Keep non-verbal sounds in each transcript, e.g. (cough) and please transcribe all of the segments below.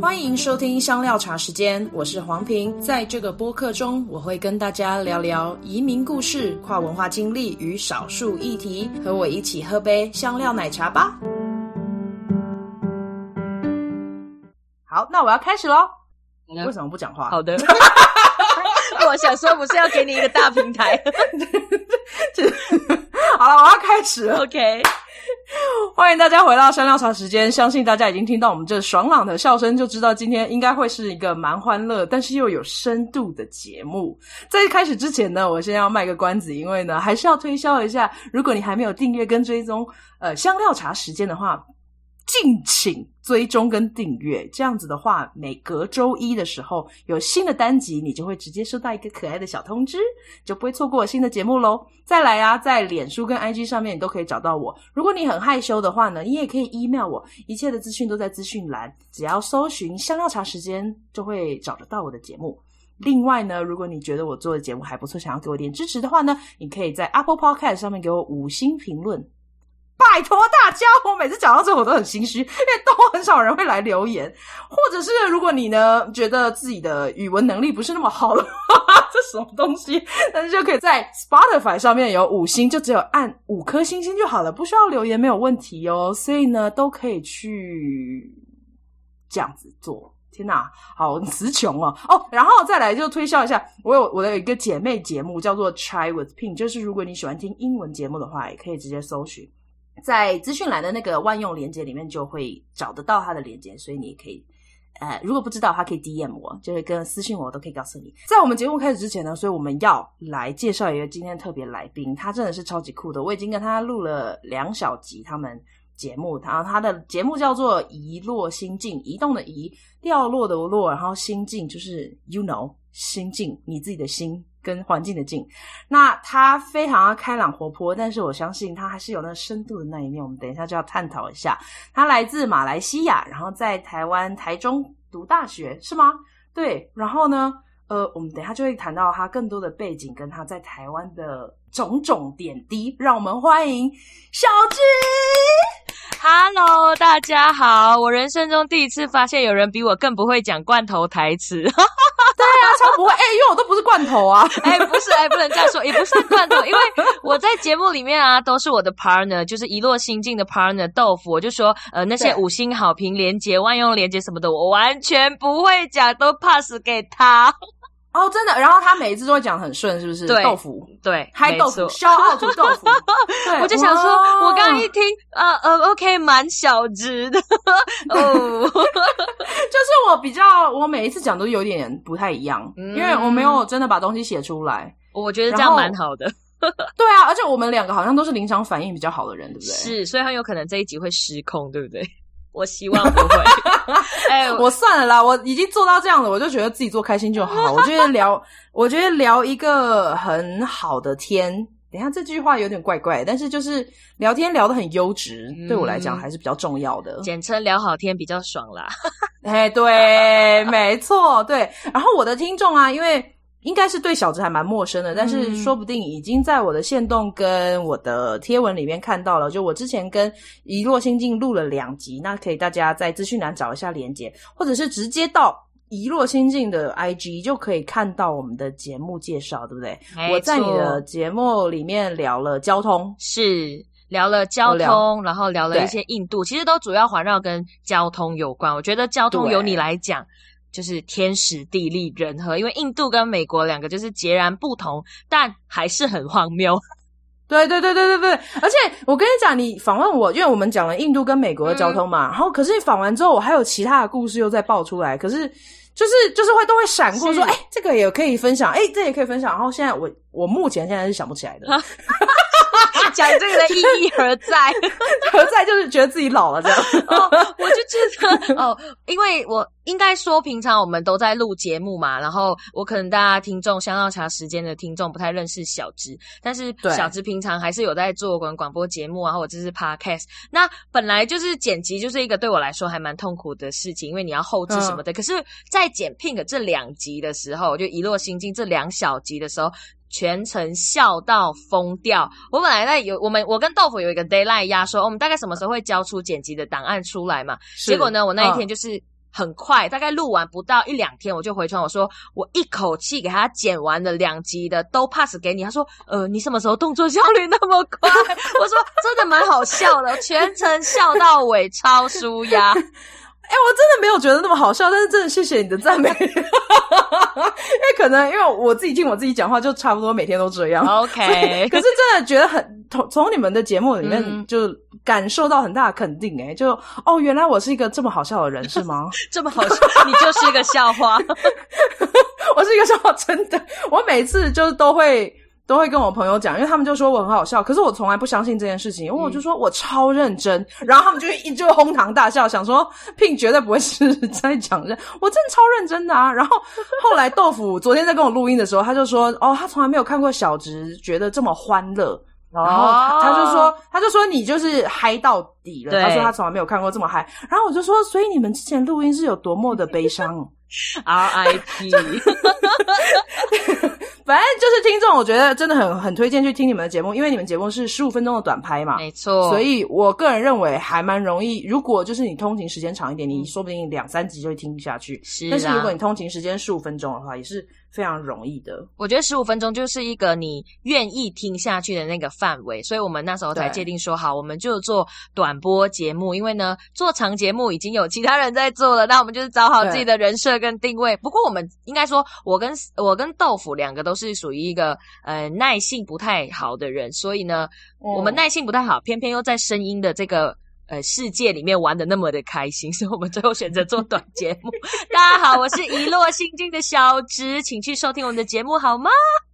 欢迎收听香料茶时间，我是黄平。在这个播客中，我会跟大家聊聊移民故事、跨文化经历与少数议题。和我一起喝杯香料奶茶吧。好，那我要开始喽。为什么不讲话？好的。(laughs) 我想说，不是要给你一个大平台。(laughs) 好了，我要开始了。OK。(laughs) 欢迎大家回到香料茶时间。相信大家已经听到我们这爽朗的笑声，就知道今天应该会是一个蛮欢乐，但是又有深度的节目。在开始之前呢，我先要卖个关子，因为呢，还是要推销一下。如果你还没有订阅跟追踪呃香料茶时间的话。敬请追踪跟订阅，这样子的话，每隔周一的时候有新的单集，你就会直接收到一个可爱的小通知，就不会错过新的节目喽。再来啊，在脸书跟 IG 上面你都可以找到我。如果你很害羞的话呢，你也可以 email 我，一切的资讯都在资讯栏，只要搜寻香料茶时间就会找得到我的节目。另外呢，如果你觉得我做的节目还不错，想要给我点支持的话呢，你可以在 Apple Podcast 上面给我五星评论。拜托大家，我每次讲到这我都很心虚，因为都很少人会来留言，或者是如果你呢觉得自己的语文能力不是那么好的话，(laughs) 这什么东西？但是就可以在 Spotify 上面有五星，就只有按五颗星星就好了，不需要留言，没有问题哦。所以呢，都可以去这样子做。天哪，好词穷哦哦，然后再来就推销一下，我有我的一个姐妹节目叫做 Try with Ping，就是如果你喜欢听英文节目的话，也可以直接搜寻。在资讯栏的那个万用连接里面就会找得到它的连接，所以你也可以，呃，如果不知道，他可以 DM 我，就是跟私信我，我都可以告诉你。在我们节目开始之前呢，所以我们要来介绍一个今天特别来宾，他真的是超级酷的，我已经跟他录了两小集他们节目，然后他的节目叫做《移落心境》，移动的移，掉落的落，然后心境就是 you know 心境，你自己的心。跟环境的境，那他非常的开朗活泼，但是我相信他还是有那深度的那一面。我们等一下就要探讨一下。他来自马来西亚，然后在台湾台中读大学，是吗？对。然后呢，呃，我们等一下就会谈到他更多的背景，跟他在台湾的种种点滴。让我们欢迎小芝。Hello，大家好！我人生中第一次发现有人比我更不会讲罐头台词。对啊，超不会！哎、欸，因为我都不是罐头啊！(laughs) 哎、欸，不是，哎、欸，不能这样说，也不算罐头，因为我在节目里面啊，都是我的 partner，就是一落心境的 partner 豆腐。我就说，呃，那些五星好评连接、万用连接什么的，我完全不会讲，都 pass 给他。哦，真的，然后他每一次都会讲很顺，是不是？对，豆腐，对，嗨豆腐，消耗出豆腐。对，我就想说，我刚刚一听，呃呃，OK，蛮小只的。(laughs) 哦，(laughs) 就是我比较，我每一次讲都有点不太一样，嗯、因为我没有真的把东西写出来。我觉得这样蛮好的。(laughs) 对啊，而且我们两个好像都是临场反应比较好的人，对不对？是，所以很有可能这一集会失控，对不对？我希望不会。(laughs) 哎、欸，我算了啦，我已经做到这样了，我就觉得自己做开心就好。(laughs) 我觉得聊，我觉得聊一个很好的天，等一下这句话有点怪怪，但是就是聊天聊得很优质，嗯、对我来讲还是比较重要的。简称聊好天比较爽啦。哎，对，没错，对。然后我的听众啊，因为。应该是对小芝还蛮陌生的，但是说不定已经在我的线动跟我的贴文里面看到了。就我之前跟一落心境录了两集，那可以大家在资讯栏找一下连接，或者是直接到一落心境的 IG 就可以看到我们的节目介绍，对不对？我在你的节目里面聊了交通，是聊了交通，然后聊了一些印度，其实都主要环绕跟交通有关。我觉得交通由你来讲。就是天时地利人和，因为印度跟美国两个就是截然不同，但还是很荒谬。(laughs) 对对对对对对，而且我跟你讲，你访问我，因为我们讲了印度跟美国的交通嘛，嗯、然后可是你访完之后，我还有其他的故事又再爆出来，可是就是就是会都会闪过说，哎是，这个也可以分享，哎，这个、也可以分享。然后现在我我目前现在是想不起来的。讲这个的意义何在？(laughs) 何在？就是觉得自己老了这样。哦，我就觉得哦，因为我应该说，平常我们都在录节目嘛，然后我可能大家听众香料茶时间的听众不太认识小芝，但是小芝平常还是有在做广广播节目啊，或者是 podcast。那本来就是剪辑，就是一个对我来说还蛮痛苦的事情，因为你要后置什么的。嗯、可是，在剪 Pink 这两集的时候，就一落心境这两小集的时候。全程笑到疯掉！我本来在有我们我跟豆腐有一个 d a y l i g h t 压缩，我们大概什么时候会交出剪辑的档案出来嘛？是结果呢，我那一天就是很快，大概录完不到一两天，我就回传我说，我一口气给他剪完了两集的，都 pass 给你。他说，呃，你什么时候动作效率那么快？(laughs) 我说真的蛮好笑的，全程笑到尾，超舒压。哎、欸，我真的没有觉得那么好笑，但是真的谢谢你的赞美，(laughs) 因为可能因为我自己听我自己讲话，就差不多每天都这样。OK，可是真的觉得很从从你们的节目里面就感受到很大的肯定、欸，哎，就哦，原来我是一个这么好笑的人，是吗？(laughs) 这么好笑，你就是一个笑话，(laughs) 我是一个笑话，真的，我每次就都会。都会跟我朋友讲，因为他们就说我很好笑，可是我从来不相信这件事情，因为我就说我超认真，嗯、(laughs) 然后他们就一就哄堂大笑，想说 Pin 绝对不会是在讲认，(laughs) 我真的超认真的啊。然后后来豆腐昨天在跟我录音的时候，他就说哦，他从来没有看过小直觉得这么欢乐，然后他就说、哦、他就说你就是嗨到底了，他说他从来没有看过这么嗨，然后我就说，所以你们之前录音是有多么的悲伤，RIP。(laughs) 反正就是听众，我觉得真的很很推荐去听你们的节目，因为你们节目是十五分钟的短拍嘛，没错。所以我个人认为还蛮容易。如果就是你通勤时间长一点，你说不定两三集就会听下去。是啊。但是如果你通勤时间十五分钟的话，也是。非常容易的，我觉得十五分钟就是一个你愿意听下去的那个范围，所以我们那时候才界定说好，我们就做短播节目。因为呢，做长节目已经有其他人在做了，那我们就是找好自己的人设跟定位。不过我们应该说，我跟我跟豆腐两个都是属于一个呃耐性不太好的人，所以呢，嗯、我们耐性不太好，偏偏又在声音的这个。呃，世界里面玩的那么的开心，(laughs) 所以我们最后选择做短节目。(laughs) 大家好，我是一落心境的小直，请去收听我们的节目好吗？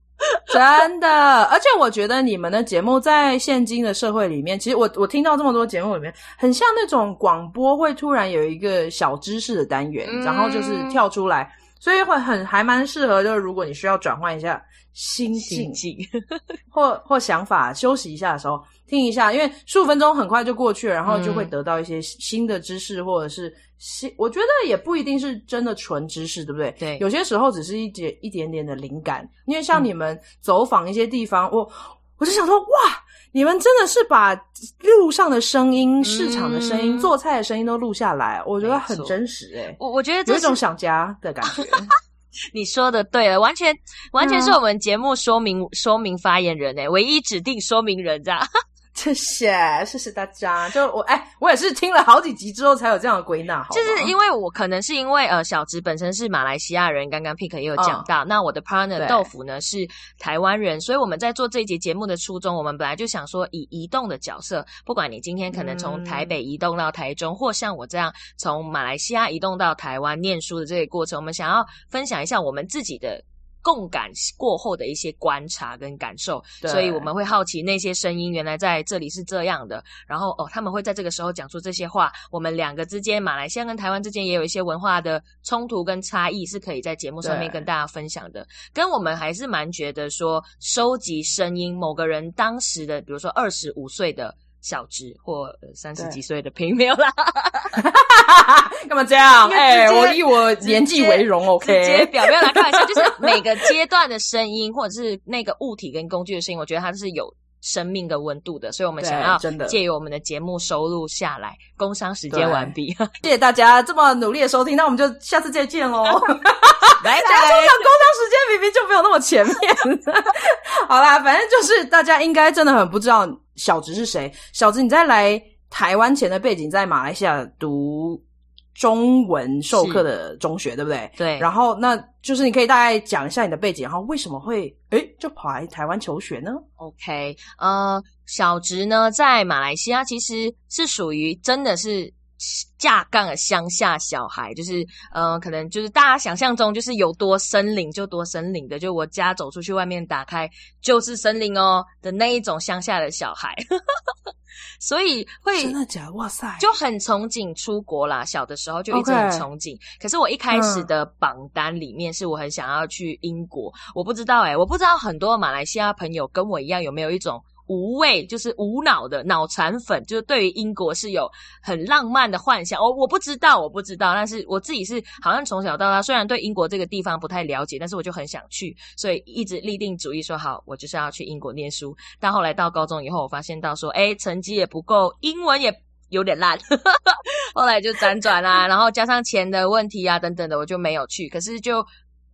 (laughs) 真的，而且我觉得你们的节目在现今的社会里面，其实我我听到这么多节目里面，很像那种广播会突然有一个小知识的单元，嗯、然后就是跳出来，所以会很还蛮适合，就是如果你需要转换一下心境或或想法，休息一下的时候。听一下，因为十五分钟很快就过去了，然后就会得到一些新的知识，嗯、或者是新，我觉得也不一定是真的纯知识，对不对？对，有些时候只是一点一点点的灵感。因为像你们走访一些地方，嗯、我我就想说，哇，你们真的是把路上的声音、嗯、市场的声音、做菜的声音都录下来，我觉得很真实、欸。诶我我觉得这有一种想家的感觉。(laughs) 你说的对了，完全完全是我们节目说明、嗯、说明发言人诶唯一指定说明人这样。谢谢，谢谢大家。就我，哎、欸，我也是听了好几集之后才有这样的归纳。就是因为我可能是因为呃，小直本身是马来西亚人，刚刚 Pick 也有讲到。哦、那我的 partner 豆腐呢是台湾人，所以我们在做这一节节目的初衷，我们本来就想说，以移动的角色，不管你今天可能从台北移动到台中，嗯、或像我这样从马来西亚移动到台湾念书的这个过程，我们想要分享一下我们自己的。共感过后的一些观察跟感受，所以我们会好奇那些声音原来在这里是这样的。然后哦，他们会在这个时候讲出这些话。我们两个之间，马来西亚跟台湾之间也有一些文化的冲突跟差异，是可以在节目上面跟大家分享的。跟我们还是蛮觉得说，收集声音，某个人当时的，比如说二十五岁的。小值或三十几岁的朋友啦，(laughs) 干嘛这样？哎、欸，我以我年纪为荣，OK。直接表面来看一下，就是每个阶段的声音，或者是那个物体跟工具的声音，我觉得它是有生命的温度的，所以我们想要借由我们的节目收录下来。工商时间完毕，(laughs) 谢谢大家这么努力的收听，那我们就下次再见喽。(laughs) 来，讲工商时间明明就没有那么前面。(laughs) 好啦，反正就是大家应该真的很不知道。小直是谁？小直，你在来台湾前的背景在马来西亚读中文授课的中学，对不对？对。然后，那就是你可以大概讲一下你的背景，然后为什么会诶就跑来台湾求学呢？OK，呃，小植呢在马来西亚其实是属于真的是。架杠的乡下小孩，就是嗯、呃，可能就是大家想象中，就是有多森林就多森林的，就我家走出去外面打开就是森林哦的那一种乡下的小孩，(laughs) 所以会真的假的？哇塞，就很憧憬出国啦。小的时候就一直很憧憬.可是我一开始的榜单里面是我很想要去英国，嗯、我不知道哎、欸、我不知道很多马来西亚朋友跟我一样有没有一种。无畏就是无脑的脑残粉，就是对于英国是有很浪漫的幻想。哦，我不知道，我不知道，但是我自己是好像从小到大，虽然对英国这个地方不太了解，但是我就很想去，所以一直立定主意说好，我就是要去英国念书。但后来到高中以后，我发现到说，诶，成绩也不够，英文也有点烂，(laughs) 后来就辗转啊，然后加上钱的问题啊等等的，我就没有去。可是就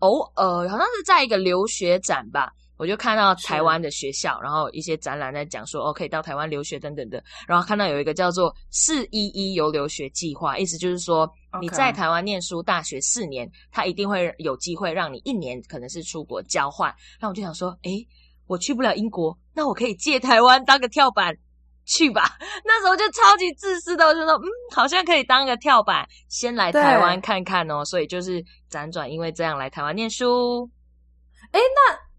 偶尔好像是在一个留学展吧。我就看到台湾的学校，然后一些展览在讲说，哦，可以到台湾留学等等的。然后看到有一个叫做“四一一游留学计划”，意思就是说你在台湾念书大学四年，他一定会有机会让你一年可能是出国交换。那我就想说，诶，我去不了英国，那我可以借台湾当个跳板去吧。(laughs) 那时候就超级自私的，我就说，嗯，好像可以当个跳板，先来台湾看看哦。所以就是辗转，因为这样来台湾念书。诶，那。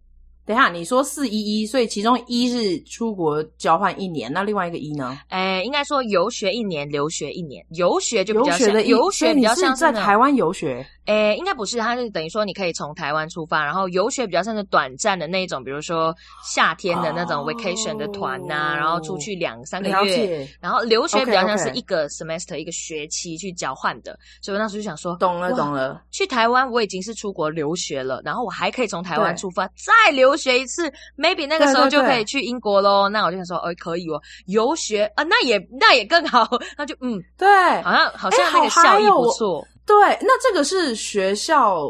等一下，你说四一一，所以其中一是出国交换一年，那另外一个一呢？诶，应该说游学一年，留学一年。游学就比较像，游学比较像在台湾游学。诶，应该不是，它是等于说你可以从台湾出发，然后游学比较像是短暂的那一种，比如说夏天的那种 vacation 的团呐、啊，oh, 然后出去两三个月。然后留学比较像是一个 semester. 一个学期去交换的。所以我那时候就想说，懂了懂了，去台湾我已经是出国留学了，然后我还可以从台湾出发再留学一次，maybe 那个时候就可以去英国喽。那我就想说，哎，可以哦，游学啊，那也那也更好。(laughs) 那就嗯，对，好像好像那个效益不错。对，那这个是学校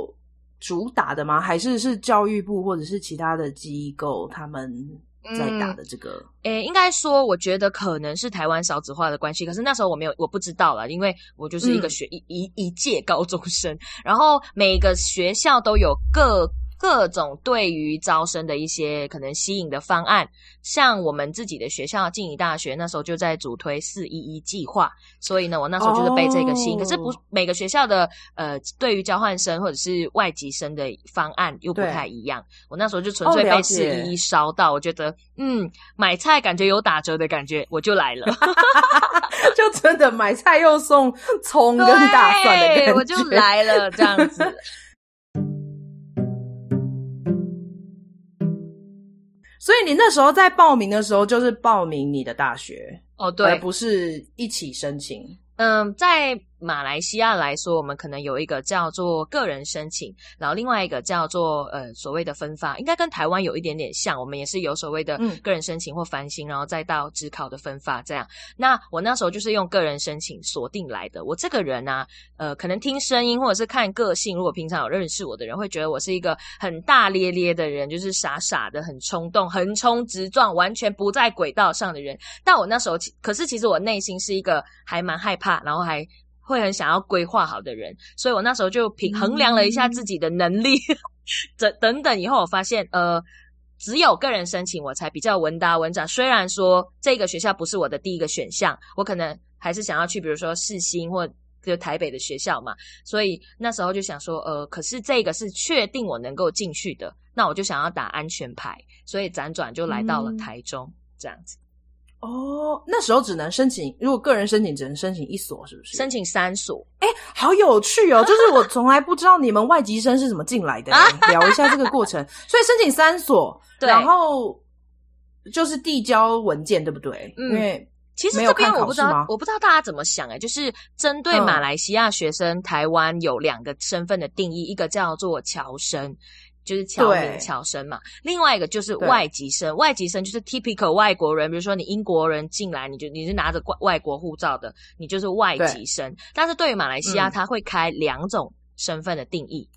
主打的吗？还是是教育部或者是其他的机构他们在打的这个？诶、嗯欸，应该说，我觉得可能是台湾少子化的关系。可是那时候我没有，我不知道啦，因为我就是一个学、嗯、一一一届高中生，然后每个学校都有各。各种对于招生的一些可能吸引的方案，像我们自己的学校静宜大学那时候就在主推四一一计划，所以呢，我那时候就是被这个吸引。Oh. 可是不每个学校的呃，对于交换生或者是外籍生的方案又不太一样。我那时候就纯粹被四一一烧到，oh, 我觉得嗯，买菜感觉有打折的感觉，我就来了，(laughs) (laughs) 就真的买菜又送葱跟大蒜的感觉，我就来了这样子。(laughs) 所以你那时候在报名的时候，就是报名你的大学哦，对，而不是一起申请。嗯，在。马来西亚来说，我们可能有一个叫做个人申请，然后另外一个叫做呃所谓的分发，应该跟台湾有一点点像。我们也是有所谓的个人申请或繁星，然后再到职考的分发这样。那我那时候就是用个人申请锁定来的。我这个人呢、啊，呃，可能听声音或者是看个性，如果平常有认识我的人会觉得我是一个很大咧咧的人，就是傻傻的、很冲动、横冲直撞、完全不在轨道上的人。但我那时候，可是其实我内心是一个还蛮害怕，然后还。会很想要规划好的人，所以我那时候就平衡量了一下自己的能力，等等等。以后我发现，呃，只有个人申请我才比较稳打稳扎。虽然说这个学校不是我的第一个选项，我可能还是想要去，比如说世新或就台北的学校嘛。所以那时候就想说，呃，可是这个是确定我能够进去的，那我就想要打安全牌，所以辗转就来到了台中，嗯、这样子。哦，那时候只能申请，如果个人申请只能申请一所，是不是？申请三所，哎，好有趣哦！就是我从来不知道你们外籍生是怎么进来的，(laughs) 聊一下这个过程。所以申请三所，对，然后就是递交文件，对不对？嗯，因为其实这边我不知道，我不知道大家怎么想哎，就是针对马来西亚学生，嗯、台湾有两个身份的定义，一个叫做侨生。就是侨民侨生嘛，另外一个就是外籍生，外籍生就是 typical 外国人，比如说你英国人进来，你就你是拿着外外国护照的，你就是外籍生。但是对于马来西亚，他会开两种身份的定义。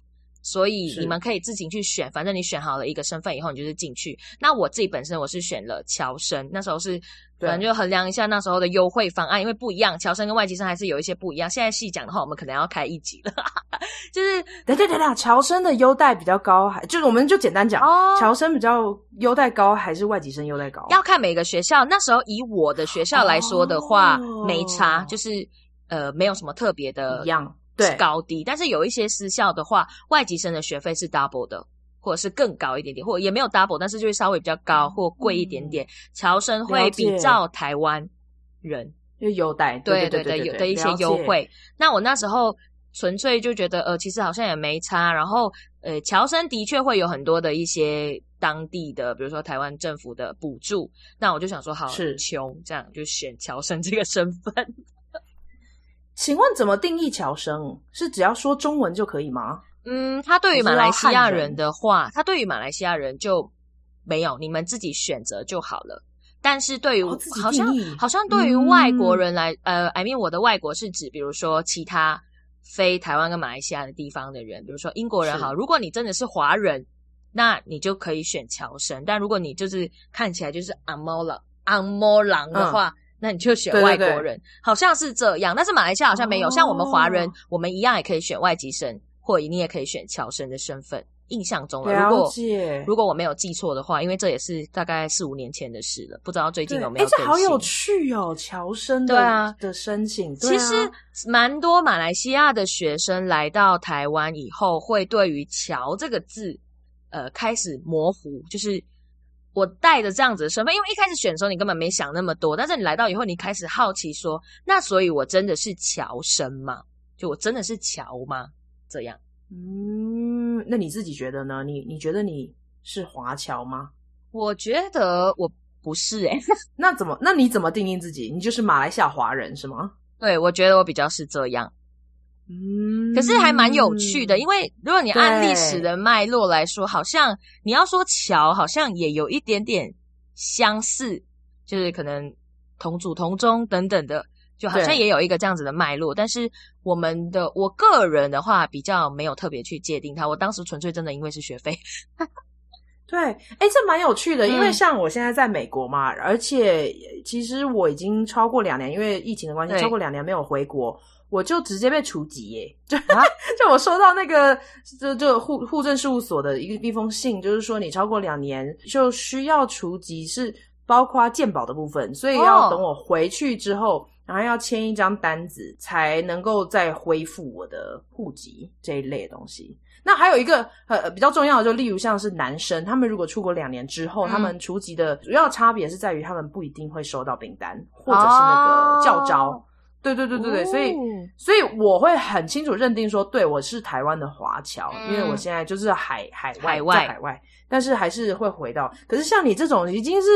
嗯所以你们可以自行去选，反正你选好了一个身份以后，你就是进去。那我自己本身我是选了侨生，那时候是可能就衡量一下那时候的优惠方案，因为不一样，侨生跟外籍生还是有一些不一样。现在细讲的话，我们可能要开一集了。(laughs) 就是等等等等，侨生的优待比较高，还就是我们就简单讲，哦，侨生比较优待高还是外籍生优待高？要看每个学校。那时候以我的学校来说的话，哦，没差，就是呃没有什么特别的一样。对，高低，但是有一些私校的话，外籍生的学费是 double 的，或者是更高一点点，或也没有 double，但是就会稍微比较高或贵一点点。侨、嗯、生会比照台湾人就优待，对对对，有的一些优惠。那我那时候纯粹就觉得，呃，其实好像也没差。然后，呃，侨生的确会有很多的一些当地的，比如说台湾政府的补助。那我就想说，好，是穷这样就选侨生这个身份。请问怎么定义侨生？是只要说中文就可以吗？嗯，他对于马来西亚人的话，他对于马来西亚人就没有，你们自己选择就好了。但是对于、哦、好像好像对于外国人来，嗯、呃，I mean 我的外国是指，比如说其他非台湾跟马来西亚的地方的人，比如说英国人，好，如果你真的是华人，那你就可以选侨生，但如果你就是看起来就是阿摩郎阿猫狼的话。嗯那你就选外国人，对对对，好像是这样。但是马来西亚好像没有，哦、像我们华人，我们一样也可以选外籍生，或者你也可以选侨生的身份。印象中了，了解。如果如果我没有记错的话，因为这也是大概四五年前的事了，不知道最近有没有更新。哎，这好有趣哦，侨生的对啊的申请。对啊、其实蛮多马来西亚的学生来到台湾以后，会对于“侨”这个字，呃，开始模糊，就是。我带着这样子的身份，因为一开始选的时候你根本没想那么多，但是你来到以后，你开始好奇说，那所以我真的是乔生吗？就我真的是乔吗？这样？嗯，那你自己觉得呢？你你觉得你是华侨吗？我觉得我不是诶、欸、(laughs) 那怎么？那你怎么定义自己？你就是马来西亚华人是吗？对，我觉得我比较是这样。嗯，可是还蛮有趣的，因为如果你按历史的脉络来说，好像你要说桥，好像也有一点点相似，就是可能同祖同宗等等的，就好像也有一个这样子的脉络。但是我们的我个人的话，比较没有特别去界定它。我当时纯粹真的因为是学费。(laughs) 对，哎，这蛮有趣的，因为像我现在在美国嘛，嗯、而且其实我已经超过两年，因为疫情的关系，超过两年没有回国。我就直接被除籍耶！就、啊、(laughs) 就我收到那个就就户户政事务所的一个一封信，就是说你超过两年就需要除籍，是包括健保的部分，所以要等我回去之后，哦、然后要签一张单子才能够再恢复我的户籍这一类的东西。那还有一个呃比较重要的，就例如像是男生，他们如果出国两年之后，嗯、他们除籍的主要差别是在于他们不一定会收到兵单或者是那个教招。哦对对对对对，哦、所以所以我会很清楚认定说，对，我是台湾的华侨，嗯、因为我现在就是海海外海外海外，但是还是会回到。可是像你这种已经是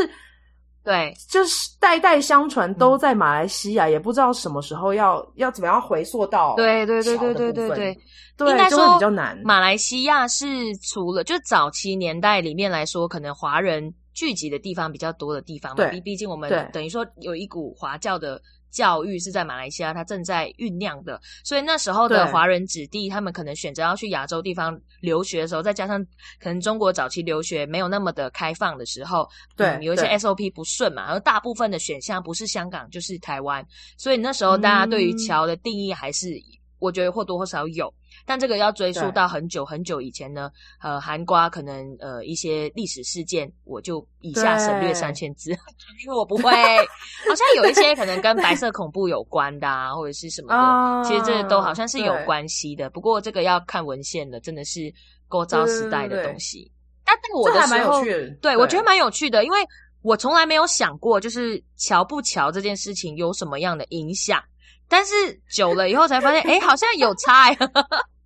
对，就是代代相传都在马来西亚，嗯、也不知道什么时候要要怎么样回溯到对对对对对对对，对，应该说比较难。马来西亚是除了就早期年代里面来说，可能华人聚集的地方比较多的地方嘛，对，毕毕竟我们等于说有一股华教的。教育是在马来西亚，它正在酝酿的，所以那时候的华人子弟，他们可能选择要去亚洲地方留学的时候，再加上可能中国早期留学没有那么的开放的时候，对，嗯、有一些 SOP 不顺嘛，而大部分的选项不是香港就是台湾，所以那时候大家对于桥的定义还是，嗯、我觉得或多或少有。但这个要追溯到很久很久以前呢，呃，韩瓜可能呃一些历史事件，我就以下省略三千字，(laughs) 因为我不会。好像有一些可能跟白色恐怖有关的，啊，或者是什么的，哦、其实这都好像是有关系的。不过这个要看文献的，真的是过招时代的东西。但但我的时候，对，对我觉得蛮有趣的，因为我从来没有想过，就是瞧不瞧这件事情有什么样的影响。但是久了以后才发现，哎，好像有差呀。(laughs)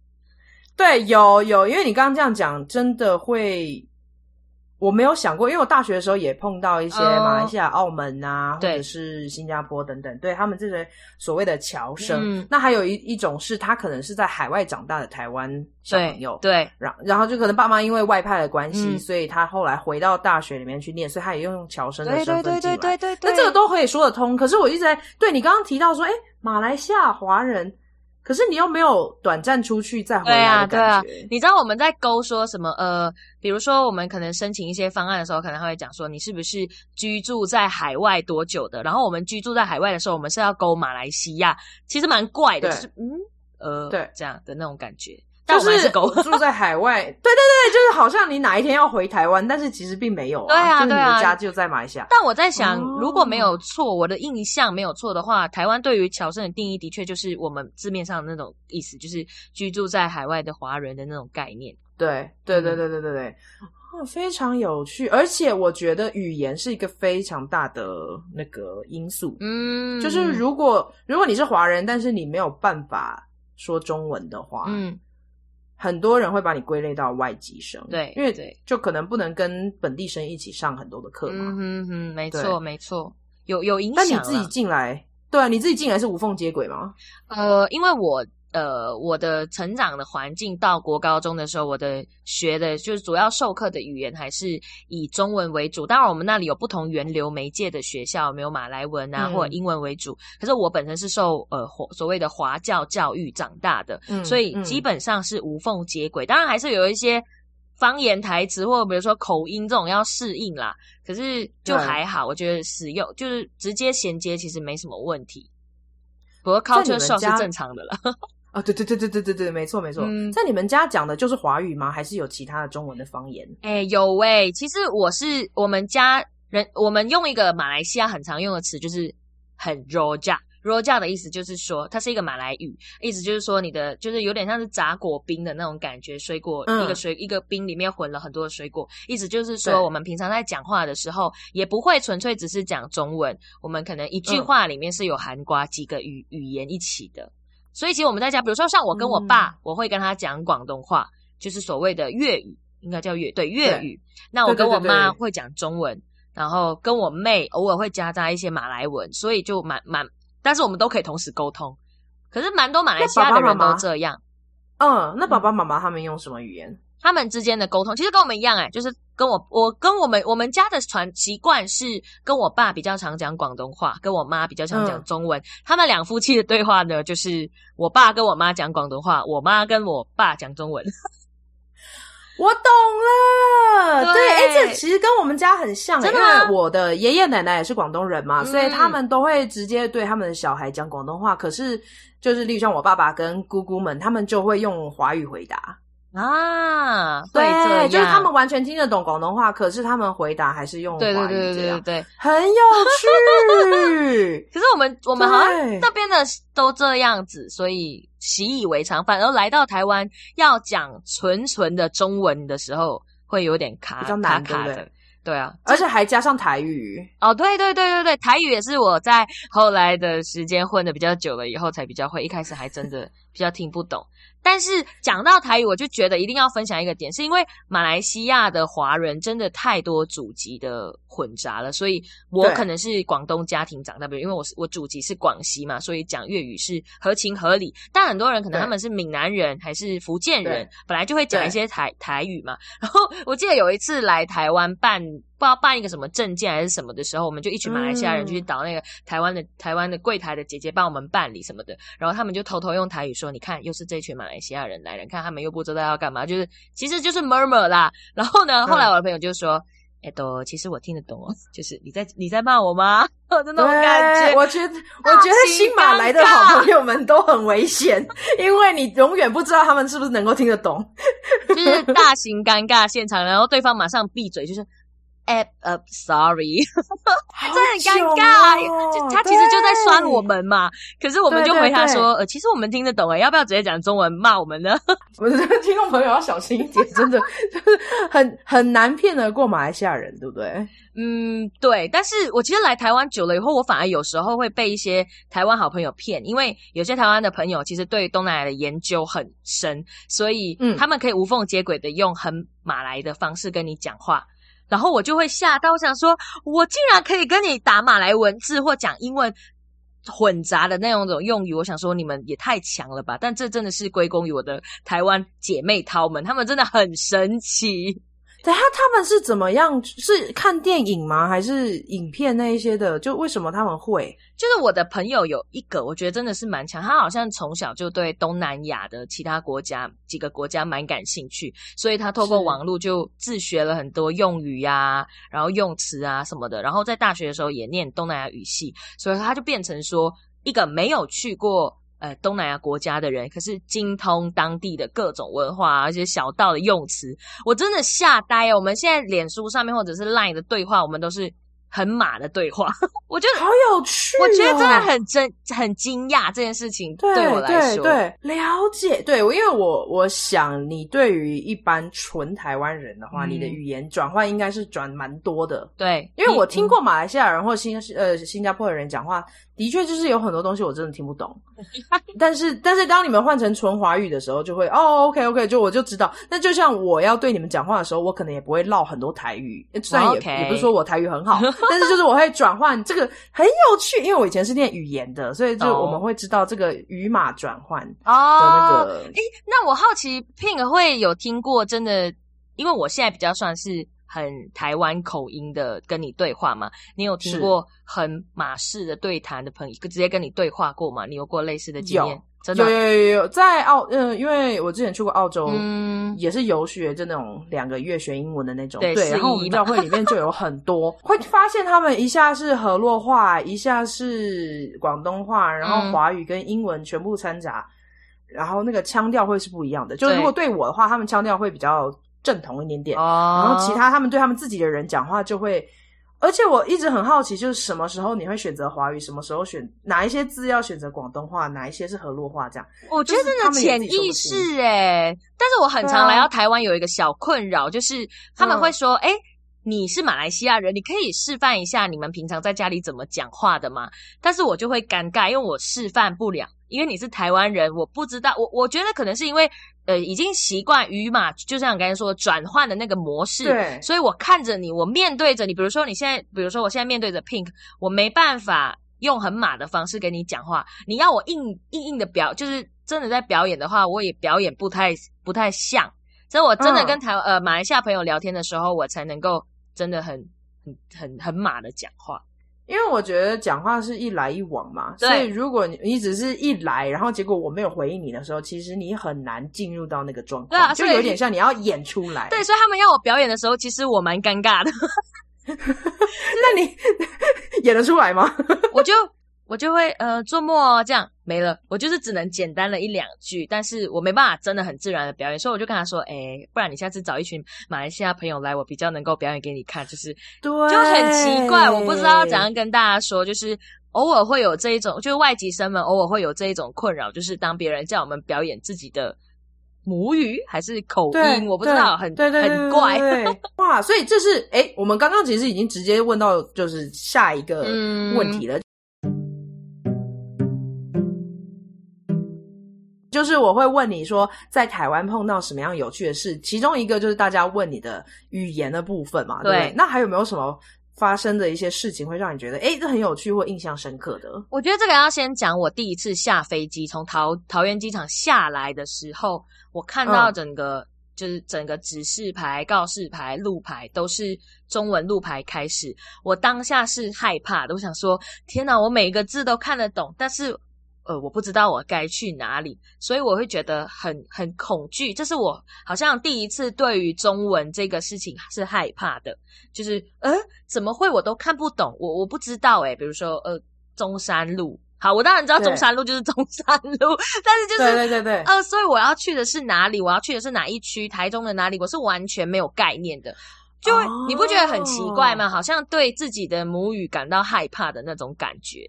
对，有有，因为你刚刚这样讲，真的会，我没有想过，因为我大学的时候也碰到一些马来西亚、澳门啊，或者是新加坡等等，对他们这些所谓的侨生。嗯、那还有一一种是他可能是在海外长大的台湾小朋友，对，然然后就可能爸妈因为外派的关系，嗯、所以他后来回到大学里面去念，所以他也用侨生的身份进来。对对对对对对，那这个都可以说得通。可是我一直在对你刚刚提到说，哎，马来西亚华人。可是你又没有短暂出去再回来的感觉。对啊，对啊。你知道我们在勾说什么？呃，比如说我们可能申请一些方案的时候，可能会讲说你是不是居住在海外多久的？然后我们居住在海外的时候，我们是要勾马来西亚，其实蛮怪的，就是嗯呃对这样的那种感觉。就是狗 (laughs) 住在海外，(laughs) 对对对，就是好像你哪一天要回台湾，但是其实并没有啊。对啊，就是你的家就在马来西亚。但我在想，如果没有错，我的印象没有错的话，台湾对于侨生的定义的确就是我们字面上的那种意思，就是居住在海外的华人的那种概念。对对对对对对对，非常有趣。而且我觉得语言是一个非常大的那个因素。嗯，就是如果如果你是华人，但是你没有办法说中文的话，嗯。很多人会把你归类到外籍生，对，因为就可能不能跟本地生一起上很多的课嘛。嗯嗯，没错，没错，有有影响。那你自己进来，对啊，你自己进来是无缝接轨吗？呃，因为我呃，我的成长的环境到国高中的时候，我的学的就是主要授课的语言还是以中文为主。当然，我们那里有不同源流媒介的学校，没有马来文啊、嗯、或者英文为主。可是我本身是受呃所谓的华教教育长大的，嗯、所以基本上是无缝接轨。当然，还是有一些方言台词或者比如说口音这种要适应啦。可是就还好，我觉得使用就是直接衔接其实没什么问题。不过 culture shock 是正常的了。啊、哦，对对对对对对对，没错没错，嗯、在你们家讲的就是华语吗？还是有其他的中文的方言？哎、欸，有喂、欸。其实我是我们家人，我们用一个马来西亚很常用的词，就是很 rojak。rojak 的意思就是说，它是一个马来语，意思就是说你的就是有点像是杂果冰的那种感觉，水果、嗯、一个水一个冰里面混了很多的水果，意思就是说我们平常在讲话的时候，也不会纯粹只是讲中文，我们可能一句话里面是有含瓜几个语语言一起的。所以其实我们在家，比如说像我跟我爸，嗯、我会跟他讲广东话，就是所谓的粤语，应该叫粤对粤语。对那我跟我妈会讲中文，然后跟我妹偶尔会夹杂一些马来文，所以就蛮蛮，但是我们都可以同时沟通。可是蛮多马来西亚的人都这样。嗯，那爸爸妈妈他们用什么语言？嗯他们之间的沟通其实跟我们一样，哎，就是跟我我跟我们我们家的传习惯是跟我爸比较常讲广东话，跟我妈比较常讲中文。嗯、他们两夫妻的对话呢，就是我爸跟我妈讲广东话，我妈跟我爸讲中文。(laughs) 我懂了，对，哎对，这其实跟我们家很像，因为我的爷爷奶奶也是广东人嘛，嗯、所以他们都会直接对他们的小孩讲广东话。可是，就是例如像我爸爸跟姑姑们，他们就会用华语回答。啊，对，就是他们完全听得懂广东话，可是他们回答还是用华语，对对对对对，很有趣。(laughs) 可是我们我们好像那边的都这样子，所以习以为常。反而来到台湾要讲纯纯的中文的时候，会有点卡，比较难卡卡的。对啊，而且还加上台语。哦，对对对对对，台语也是我在后来的时间混的比较久了以后才比较会，一开始还真的比较听不懂。但是讲到台语，我就觉得一定要分享一个点，是因为马来西亚的华人真的太多祖籍的混杂了，所以我可能是广东家庭长大，比如因为我是我祖籍是广西嘛，所以讲粤语是合情合理。但很多人可能他们是闽南人还是福建人，本来就会讲一些台台语嘛。然后我记得有一次来台湾办。不知道办一个什么证件还是什么的时候，我们就一群马来西亚人就去找那个台湾的台湾的柜台的姐姐帮我们办理什么的，然后他们就偷偷用台语说：“你看，又是这群马来西亚人来了，你看他们又不知道要干嘛，就是其实就是 murmur 啦。(laughs) ”然后呢，后来我的朋友就说：“哎、嗯，都其实我听得懂哦，就是你在你在骂我吗？”我 (laughs) 的那种感觉，我觉得我觉得新马来的好朋友们都很危险，因为你永远不知道他们是不是能够听得懂，(laughs) 就是大型尴尬现场，然后对方马上闭嘴，就是。哎，呃，sorry，(laughs) 真的很尴尬，就他其实就在酸我们嘛。可是我们就回他说，呃，其实我们听得懂，哎，要不要直接讲中文骂我们呢？(laughs) 我们听众朋友要小心一点，(laughs) 真的就是很很难骗得过马来西亚人，对不对？嗯，对。但是我其实来台湾久了以后，我反而有时候会被一些台湾好朋友骗，因为有些台湾的朋友其实对东南亚的研究很深，所以他们可以无缝接轨的用很马来的方式跟你讲话。然后我就会吓到，我想说，我竟然可以跟你打马来文字或讲英文混杂的那种种用语，我想说你们也太强了吧！但这真的是归功于我的台湾姐妹淘们，他们真的很神奇。(laughs) 等下他们是怎么样？是看电影吗？还是影片那一些的？就为什么他们会？就是我的朋友有一个，我觉得真的是蛮强。他好像从小就对东南亚的其他国家几个国家蛮感兴趣，所以他透过网络就自学了很多用语呀、啊，然后用词啊什么的。然后在大学的时候也念东南亚语系，所以他就变成说一个没有去过。呃，东南亚国家的人，可是精通当地的各种文化，而且小道的用词，我真的吓呆哦。我们现在脸书上面或者是 Line 的对话，我们都是。很马的对话，(laughs) 我觉得好有趣、哦。我觉得真的很真，很惊讶这件事情对我来说。对，对，对，了解。对，因为我我想，你对于一般纯台湾人的话，嗯、你的语言转换应该是转蛮多的。对，因为我听过马来西亚人或新呃新加坡的人讲话，的确就是有很多东西我真的听不懂，但是但是当你们换成纯华语的时候，就会哦，OK OK，就我就知道。那就像我要对你们讲话的时候，我可能也不会唠很多台语，虽然也、okay. 也不是说我台语很好，但是就是我会转换这个很有趣，因为我以前是念语言的，所以就我们会知道这个语码转换哦那个。哎、oh. 欸，那我好奇，Pink 会有听过真的？因为我现在比较算是。很台湾口音的跟你对话吗？你有听过很马式的对谈的朋友直接跟你对话过吗？你有过类似的经验？真的？有有有有，在澳嗯，因为我之前去过澳洲，嗯，也是游学，就那种两个月学英文的那种。对，对然后我们教会里面就有很多，(laughs) 会发现他们一下是河洛话，一下是广东话，然后华语跟英文全部掺杂，嗯，然后那个腔调会是不一样的。就是如果对我的话，他们腔调会比较。正统一点点，然后其他他们对他们自己的人讲话就会，而且我一直很好奇，就是什么时候你会选择华语，什么时候选哪一些字要选择广东话，哪一些是河洛话这样？我觉得真的潜意识诶，但是我很常来到台湾有一个小困扰，就是他们会说，诶，你是马来西亚人，你可以示范一下你们平常在家里怎么讲话的吗？但是我就会尴尬，因为我示范不了。因为你是台湾人，我不知道，我我觉得可能是因为，呃，已经习惯于嘛，就像你刚才说转换的那个模式，对，所以我看着你，我面对着你，比如说你现在，比如说我现在面对着 Pink，我没办法用很马的方式跟你讲话，你要我硬硬硬的表，就是真的在表演的话，我也表演不太不太像，所以我真的跟台、嗯、呃马来西亚朋友聊天的时候，我才能够真的很很很很马的讲话。因为我觉得讲话是一来一往嘛，所以如果你你只是一来，然后结果我没有回应你的时候，其实你很难进入到那个状态，对啊，就有点像你要演出来。对，所以他们要我表演的时候，其实我蛮尴尬的。(laughs) 那你 (laughs) 演得出来吗？(laughs) 我就。我就会呃做默这样没了，我就是只能简单的一两句，但是我没办法真的很自然的表演，所以我就跟他说，哎、欸，不然你下次找一群马来西亚朋友来，我比较能够表演给你看，就是对，就很奇怪，我不知道怎样跟大家说，就是偶尔会有这一种，就是外籍生们偶尔会有这一种困扰，就是当别人叫我们表演自己的母语还是口音，我不知道，很很怪哇，所以这是哎、欸，我们刚刚其实已经直接问到就是下一个问题了。嗯就是我会问你说，在台湾碰到什么样有趣的事？其中一个就是大家问你的语言的部分嘛，对，对？那还有没有什么发生的一些事情会让你觉得，诶，这很有趣或印象深刻的？我觉得这个要先讲我第一次下飞机从桃桃园机场下来的时候，我看到整个、嗯、就是整个指示牌、告示牌、路牌都是中文路牌开始，我当下是害怕的，我想说，天哪，我每一个字都看得懂，但是。呃，我不知道我该去哪里，所以我会觉得很很恐惧。这是我好像第一次对于中文这个事情是害怕的，就是呃，怎么会我都看不懂？我我不知道诶，比如说呃，中山路，好，我当然知道中山路就是中山路，(laughs) 但是就是对对对对，呃，所以我要去的是哪里？我要去的是哪一区？台中的哪里？我是完全没有概念的，就、哦、你不觉得很奇怪吗？好像对自己的母语感到害怕的那种感觉。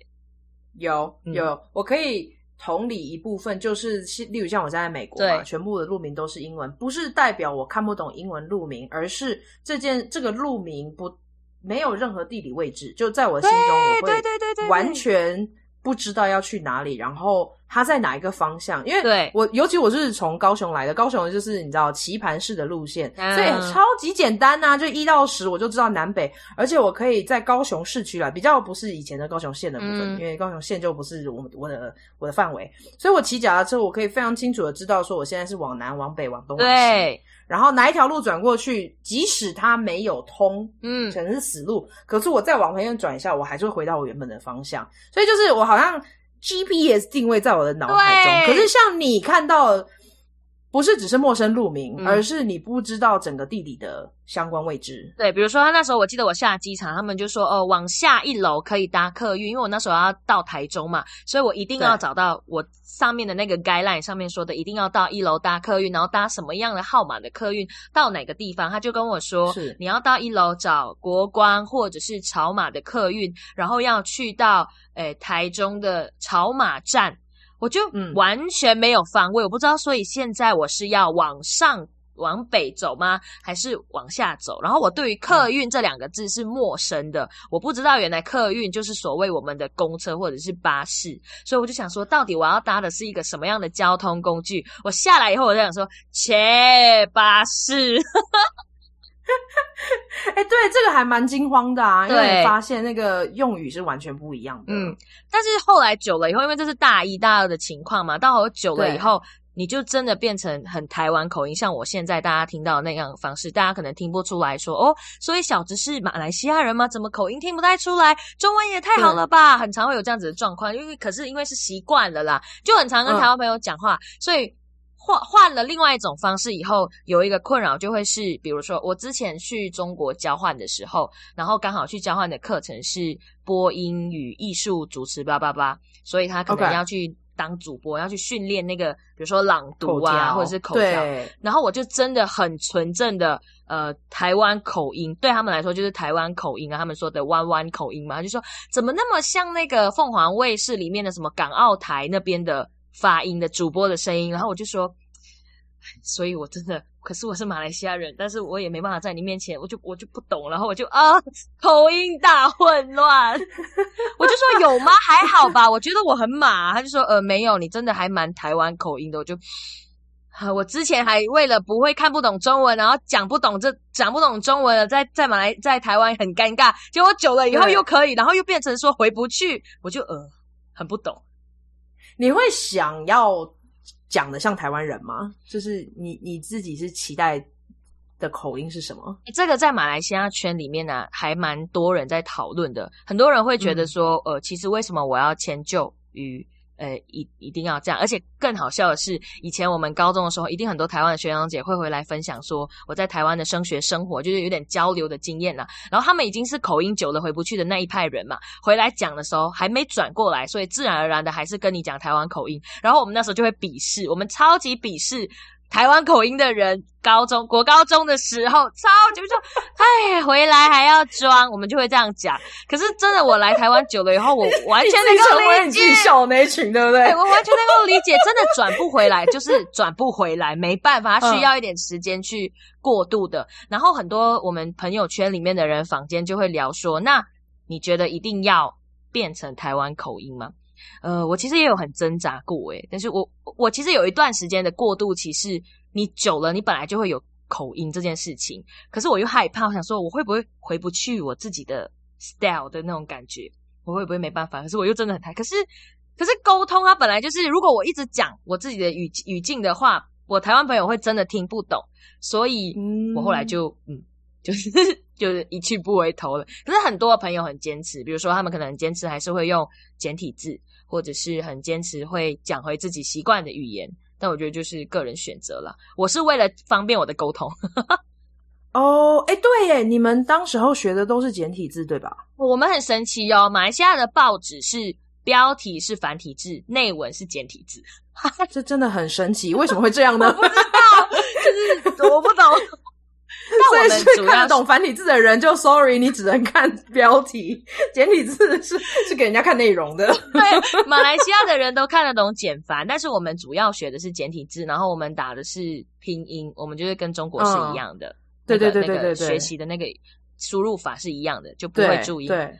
有有、嗯，我可以同理一部分，就是例如像我在美国嘛，全部的路名都是英文，不是代表我看不懂英文路名，而是这件这个路名不没有任何地理位置，就在我心中我会完全不知道要去哪里，然后。它在哪一个方向？因为我尤其我是从高雄来的，高雄就是你知道棋盘式的路线，嗯，所以超级简单呐，啊，就一到十我就知道南北，而且我可以在高雄市区来，比较不是以前的高雄县的部分，嗯，因为高雄县就不是我我的我的范围，所以我骑脚踏车我可以非常清楚的知道说我现在是往南、往北、往东、往西，然后哪一条路转过去，即使它没有通，嗯，可能是死路，可是我再往旁边转一下，我还是会回到我原本的方向，所以就是我好像。GPS 定位在我的脑海中，可是像你看到。不是只是陌生路名，嗯，而是你不知道整个地理的相关位置。对，比如说他那时候，我记得我下机场，他们就说哦，往下一楼可以搭客运，因为我那时候要到台中嘛，所以我一定要找到我上面的那个 guideline 上面说的，一定要到一楼搭客运，然后搭什么样的号码的客运到哪个地方，他就跟我说，是你要到一楼找国光或者是草马的客运，然后要去到诶台中的草马站。我就完全没有方位，嗯，我不知道，所以现在我是要往上往北走吗？还是往下走？然后我对于客运这两个字是陌生的，我不知道原来客运就是所谓我们的公车或者是巴士，所以我就想说，到底我要搭的是一个什么样的交通工具？我下来以后，我就想说，切，巴士。(laughs) 哎、欸，对，这个还蛮惊慌的啊，因为发现那个用语是完全不一样的。嗯，但是后来久了以后，因为这是大一、大二的情况嘛，到后久了以后，你就真的变成很台湾口音，像我现在大家听到的那样的方式，大家可能听不出来说哦，所以小直是马来西亚人吗？怎么口音听不太出来？中文也太好了吧？很常会有这样子的状况，因为可是因为是习惯了啦，就很常跟台湾朋友讲话，嗯、所以。换换了另外一种方式以后，有一个困扰就会是，比如说我之前去中国交换的时候，然后刚好去交换的课程是播音与艺术主持，叭叭叭，所以他可能要去当主播.要去训练那个，比如说朗读啊，或者是口条。然后我就真的很纯正的呃台湾口音，对他们来说就是台湾口音啊，他们说的湾湾口音嘛，他就说怎么那么像那个凤凰卫视里面的什么港澳台那边的。发音的主播的声音，然后我就说，所以我真的，可是我是马来西亚人，但是我也没办法在你面前，我就我就不懂，然后我就啊，口音大混乱，(laughs) 我就说有吗？还好吧，我觉得我很马，他就说呃没有，你真的还蛮台湾口音的，我就啊，我之前还为了不会看不懂中文，然后讲不懂这讲不懂中文了，在在马来在台湾很尴尬，结果久了以后又可以，然后又变成说回不去，我就呃很不懂。你会想要讲的像台湾人吗？就是你你自己是期待的口音是什么？这个在马来西亚圈里面呢、啊，还蛮多人在讨论的。很多人会觉得说，嗯、呃，其实为什么我要迁就于？呃，一一定要这样，而且更好笑的是，以前我们高中的时候，一定很多台湾的学长姐会回来分享说，我在台湾的升学生活，就是有点交流的经验了。然后他们已经是口音久了回不去的那一派人嘛，回来讲的时候还没转过来，所以自然而然的还是跟你讲台湾口音。然后我们那时候就会鄙视，我们超级鄙视。台湾口音的人，高中国高中的时候，超级说，哎，回来还要装，我们就会这样讲。可是真的，我来台湾久了以后，我完全能够理解小那群，对 (laughs) 不对？我完全能够理解，真的转不回来，(laughs) 就是转不回来，没办法，需要一点时间去过渡的。嗯、然后很多我们朋友圈里面的人，坊间就会聊说，那你觉得一定要变成台湾口音吗？呃，我其实也有很挣扎过诶，但是我我其实有一段时间的过渡期是，你久了，你本来就会有口音这件事情，可是我又害怕，我想说我会不会回不去我自己的 style 的那种感觉，我会不会没办法？可是我又真的很害，可是可是沟通啊，本来就是如果我一直讲我自己的语语境的话，我台湾朋友会真的听不懂，所以我后来就嗯，就是就是一去不回头了。可是很多朋友很坚持，比如说他们可能很坚持还是会用简体字。或者是很坚持会讲回自己习惯的语言，但我觉得就是个人选择了。我是为了方便我的沟通。哦，哎，对耶，你们当时候学的都是简体字对吧？我们很神奇哦，马来西亚的报纸是标题是繁体字，内文是简体字，(laughs) 这真的很神奇。为什么会这样呢？我不知道，就是我不懂。所以是看得懂繁体字的人就 sorry，你只能看标题，(laughs) 简体字是是给人家看内容的。(laughs) 对，马来西亚的人都看得懂简繁，但是我们主要学的是简体字，然后我们打的是拼音，我们就是跟中国是一样的。对对对对对，学习的那个输入法是一样的，就不会注意。对。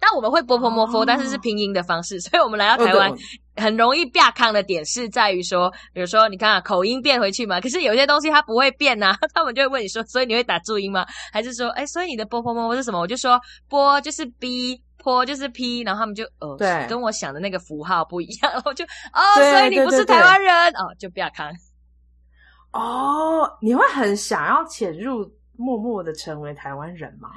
但我们会波泼摩佛，但是是拼音的方式，所以我们来到台湾很容易变康的点是在于说，比如说你看啊，口音变回去嘛，可是有些东西它不会变呐，(laughs) 他们就会问你说，所以你会打注音吗？还是说，哎，所以你的波泼摩佛是什么？我就说波就是 b，泼就是 p，然后他们就呃，对，跟我想的那个符号不一样，(laughs) 然后就哦，所以你不是台湾人哦，就变康。哦，你会很想要潜入，默默的成为台湾人吗？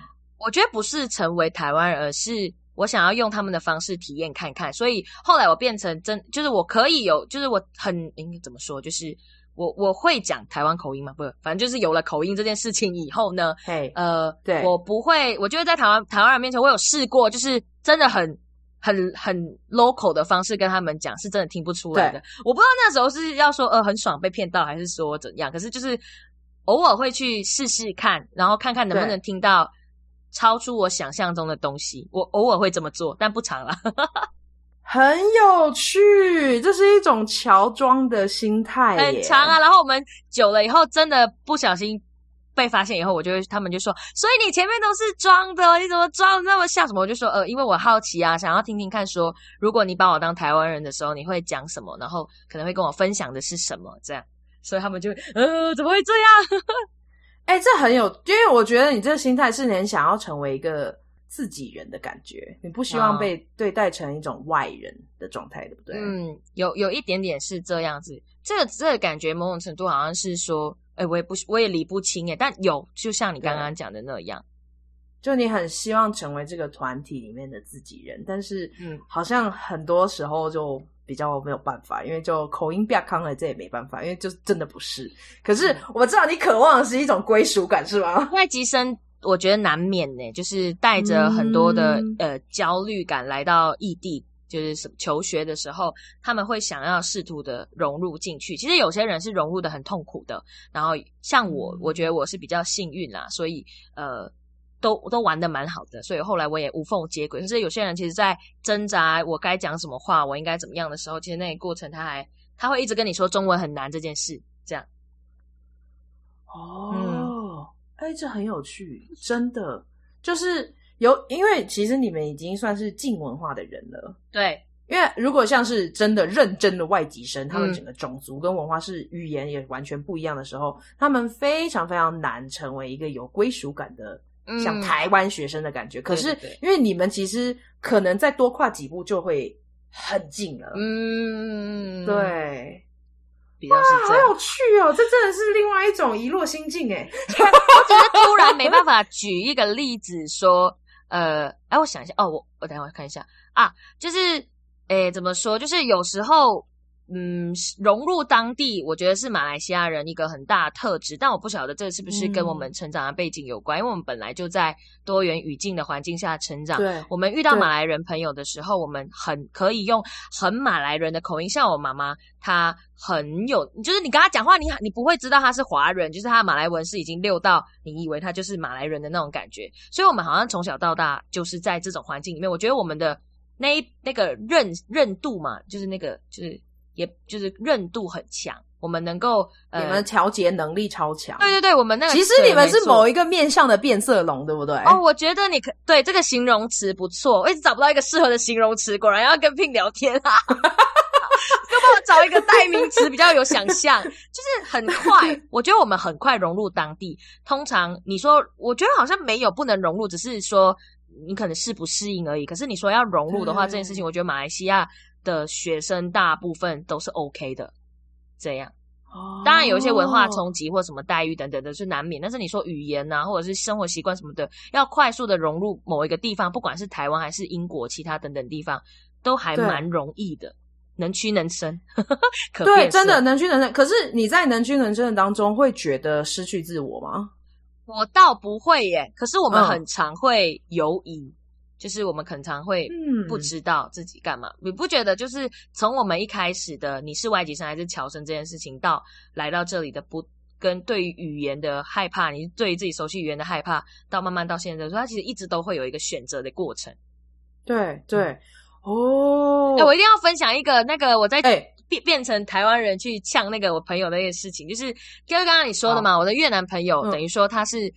我觉得不是成为台湾人，而是我想要用他们的方式体验看看。所以后来我变成真，就是我可以有，就是我很应该怎么说，就是我我会讲台湾口音嘛，不是，反正就是有了口音这件事情以后呢，嘿，呃，对，我不会，我觉得在台湾台湾人面前，我有试过，就是真的很很很 local 的方式跟他们讲，是真的听不出来的。我不知道那时候是要说呃很爽被骗到，还是说怎样，可是就是偶尔会去试试看，然后看看能不能听到。超出我想象中的东西，我偶尔会这么做，但不常了。(laughs) 很有趣，这是一种乔装的心态，很长啊。然后我们久了以后，真的不小心被发现以后，我就会他们就说：“所以你前面都是装的，你怎么装那么像什么？”我就说：“呃，因为我好奇啊，想要听听看说，说如果你把我当台湾人的时候，你会讲什么？然后可能会跟我分享的是什么？这样，所以他们就呃，怎么会这样？哎、欸，这很有，因为我觉得你这个心态是你想要成为一个。”自己人的感觉，你不希望被对待成一种外人的状态，对不对？嗯，有有一点点是这样子。这个这个感觉，某种程度好像是说，哎，我也不我也理不清哎，但有，就像你刚刚讲的那样，就你很希望成为这个团体里面的自己人，但是，嗯，好像很多时候就比较没有办法，因为就口音变康了，这也没办法，因为就真的不是。可是我知道你渴望的是一种归属感，是吗？外籍生。我觉得难免呢，就是带着很多的、嗯、呃焦虑感来到异地，就是求学的时候，他们会想要试图的融入进去。其实有些人是融入的很痛苦的，然后像我，我觉得我是比较幸运啦，所以呃都都玩的蛮好的，所以后来我也无缝接轨。可是有些人其实，在挣扎我该讲什么话，我应该怎么样的时候，其实那个过程他还他会一直跟你说中文很难这件事，这样。哦。嗯哎、欸，这很有趣，真的就是有，因为其实你们已经算是近文化的人了。对，因为如果像是真的认真的外籍生，他们整个种族跟文化是语言也完全不一样的时候，他们非常非常难成为一个有归属感的，像台湾学生的感觉。嗯、可是因为你们其实可能再多跨几步就会很近了。嗯，对。哇，好有趣哦！这真的是另外一种遗落心境哎 (laughs) 我只是突然没办法举一个例子说，呃，哎，我想一下，哦，我我等一下我看一下啊，就是，哎，怎么说？就是有时候。嗯，融入当地，我觉得是马来西亚人一个很大的特质，但我不晓得这是不是跟我们成长的背景有关，嗯、因为我们本来就在多元语境的环境下成长。对，我们遇到马来人朋友的时候，我们很可以用很马来人的口音，像我妈妈，她很有，就是你跟她讲话，你你不会知道她是华人，就是她马来文是已经溜到你以为她就是马来人的那种感觉。所以，我们好像从小到大就是在这种环境里面，我觉得我们的那一那个韧韧度嘛，就是那个就是。也就是韧度很强，我们能够，呃、你们调节能力超强。对对对，我们那个其实你们是某一个面向的变色龙，对不对？哦，我觉得你可对这个形容词不错，我一直找不到一个适合的形容词，果然要跟 Pin 聊天啊！(laughs) 要帮我找一个代名词比较有想象，(laughs) 就是很快。我觉得我们很快融入当地。通常你说，我觉得好像没有不能融入，只是说你可能适不适应而已。可是你说要融入的话，这件事情，我觉得马来西亚。的学生大部分都是 OK 的，这样，当然有一些文化冲击或什么待遇等等的是难免。但是你说语言啊，或者是生活习惯什么的，要快速的融入某一个地方，不管是台湾还是英国其他等等地方，都还蛮容易的，能屈能伸。(laughs) 可对，真的能屈能伸。可是你在能屈能伸的当中，会觉得失去自我吗？我倒不会耶。可是我们很常会犹疑。就是我们可能常会不知道自己干嘛，嗯、你不觉得？就是从我们一开始的你是外籍生还是侨生这件事情，到来到这里的不跟对于语言的害怕，你对于自己熟悉语言的害怕，到慢慢到现在的时候，它其实一直都会有一个选择的过程。对对、嗯、哦，哎，我一定要分享一个那个我在变变成台湾人去呛那个我朋友的一个事情，就是就是刚刚你说的嘛，哦、我的越南朋友、嗯、等于说他是。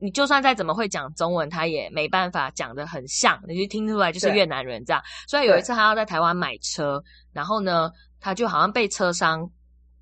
你就算再怎么会讲中文，他也没办法讲得很像，你就听出来就是越南人这样。所以有一次他要在台湾买车，然后呢，他就好像被车商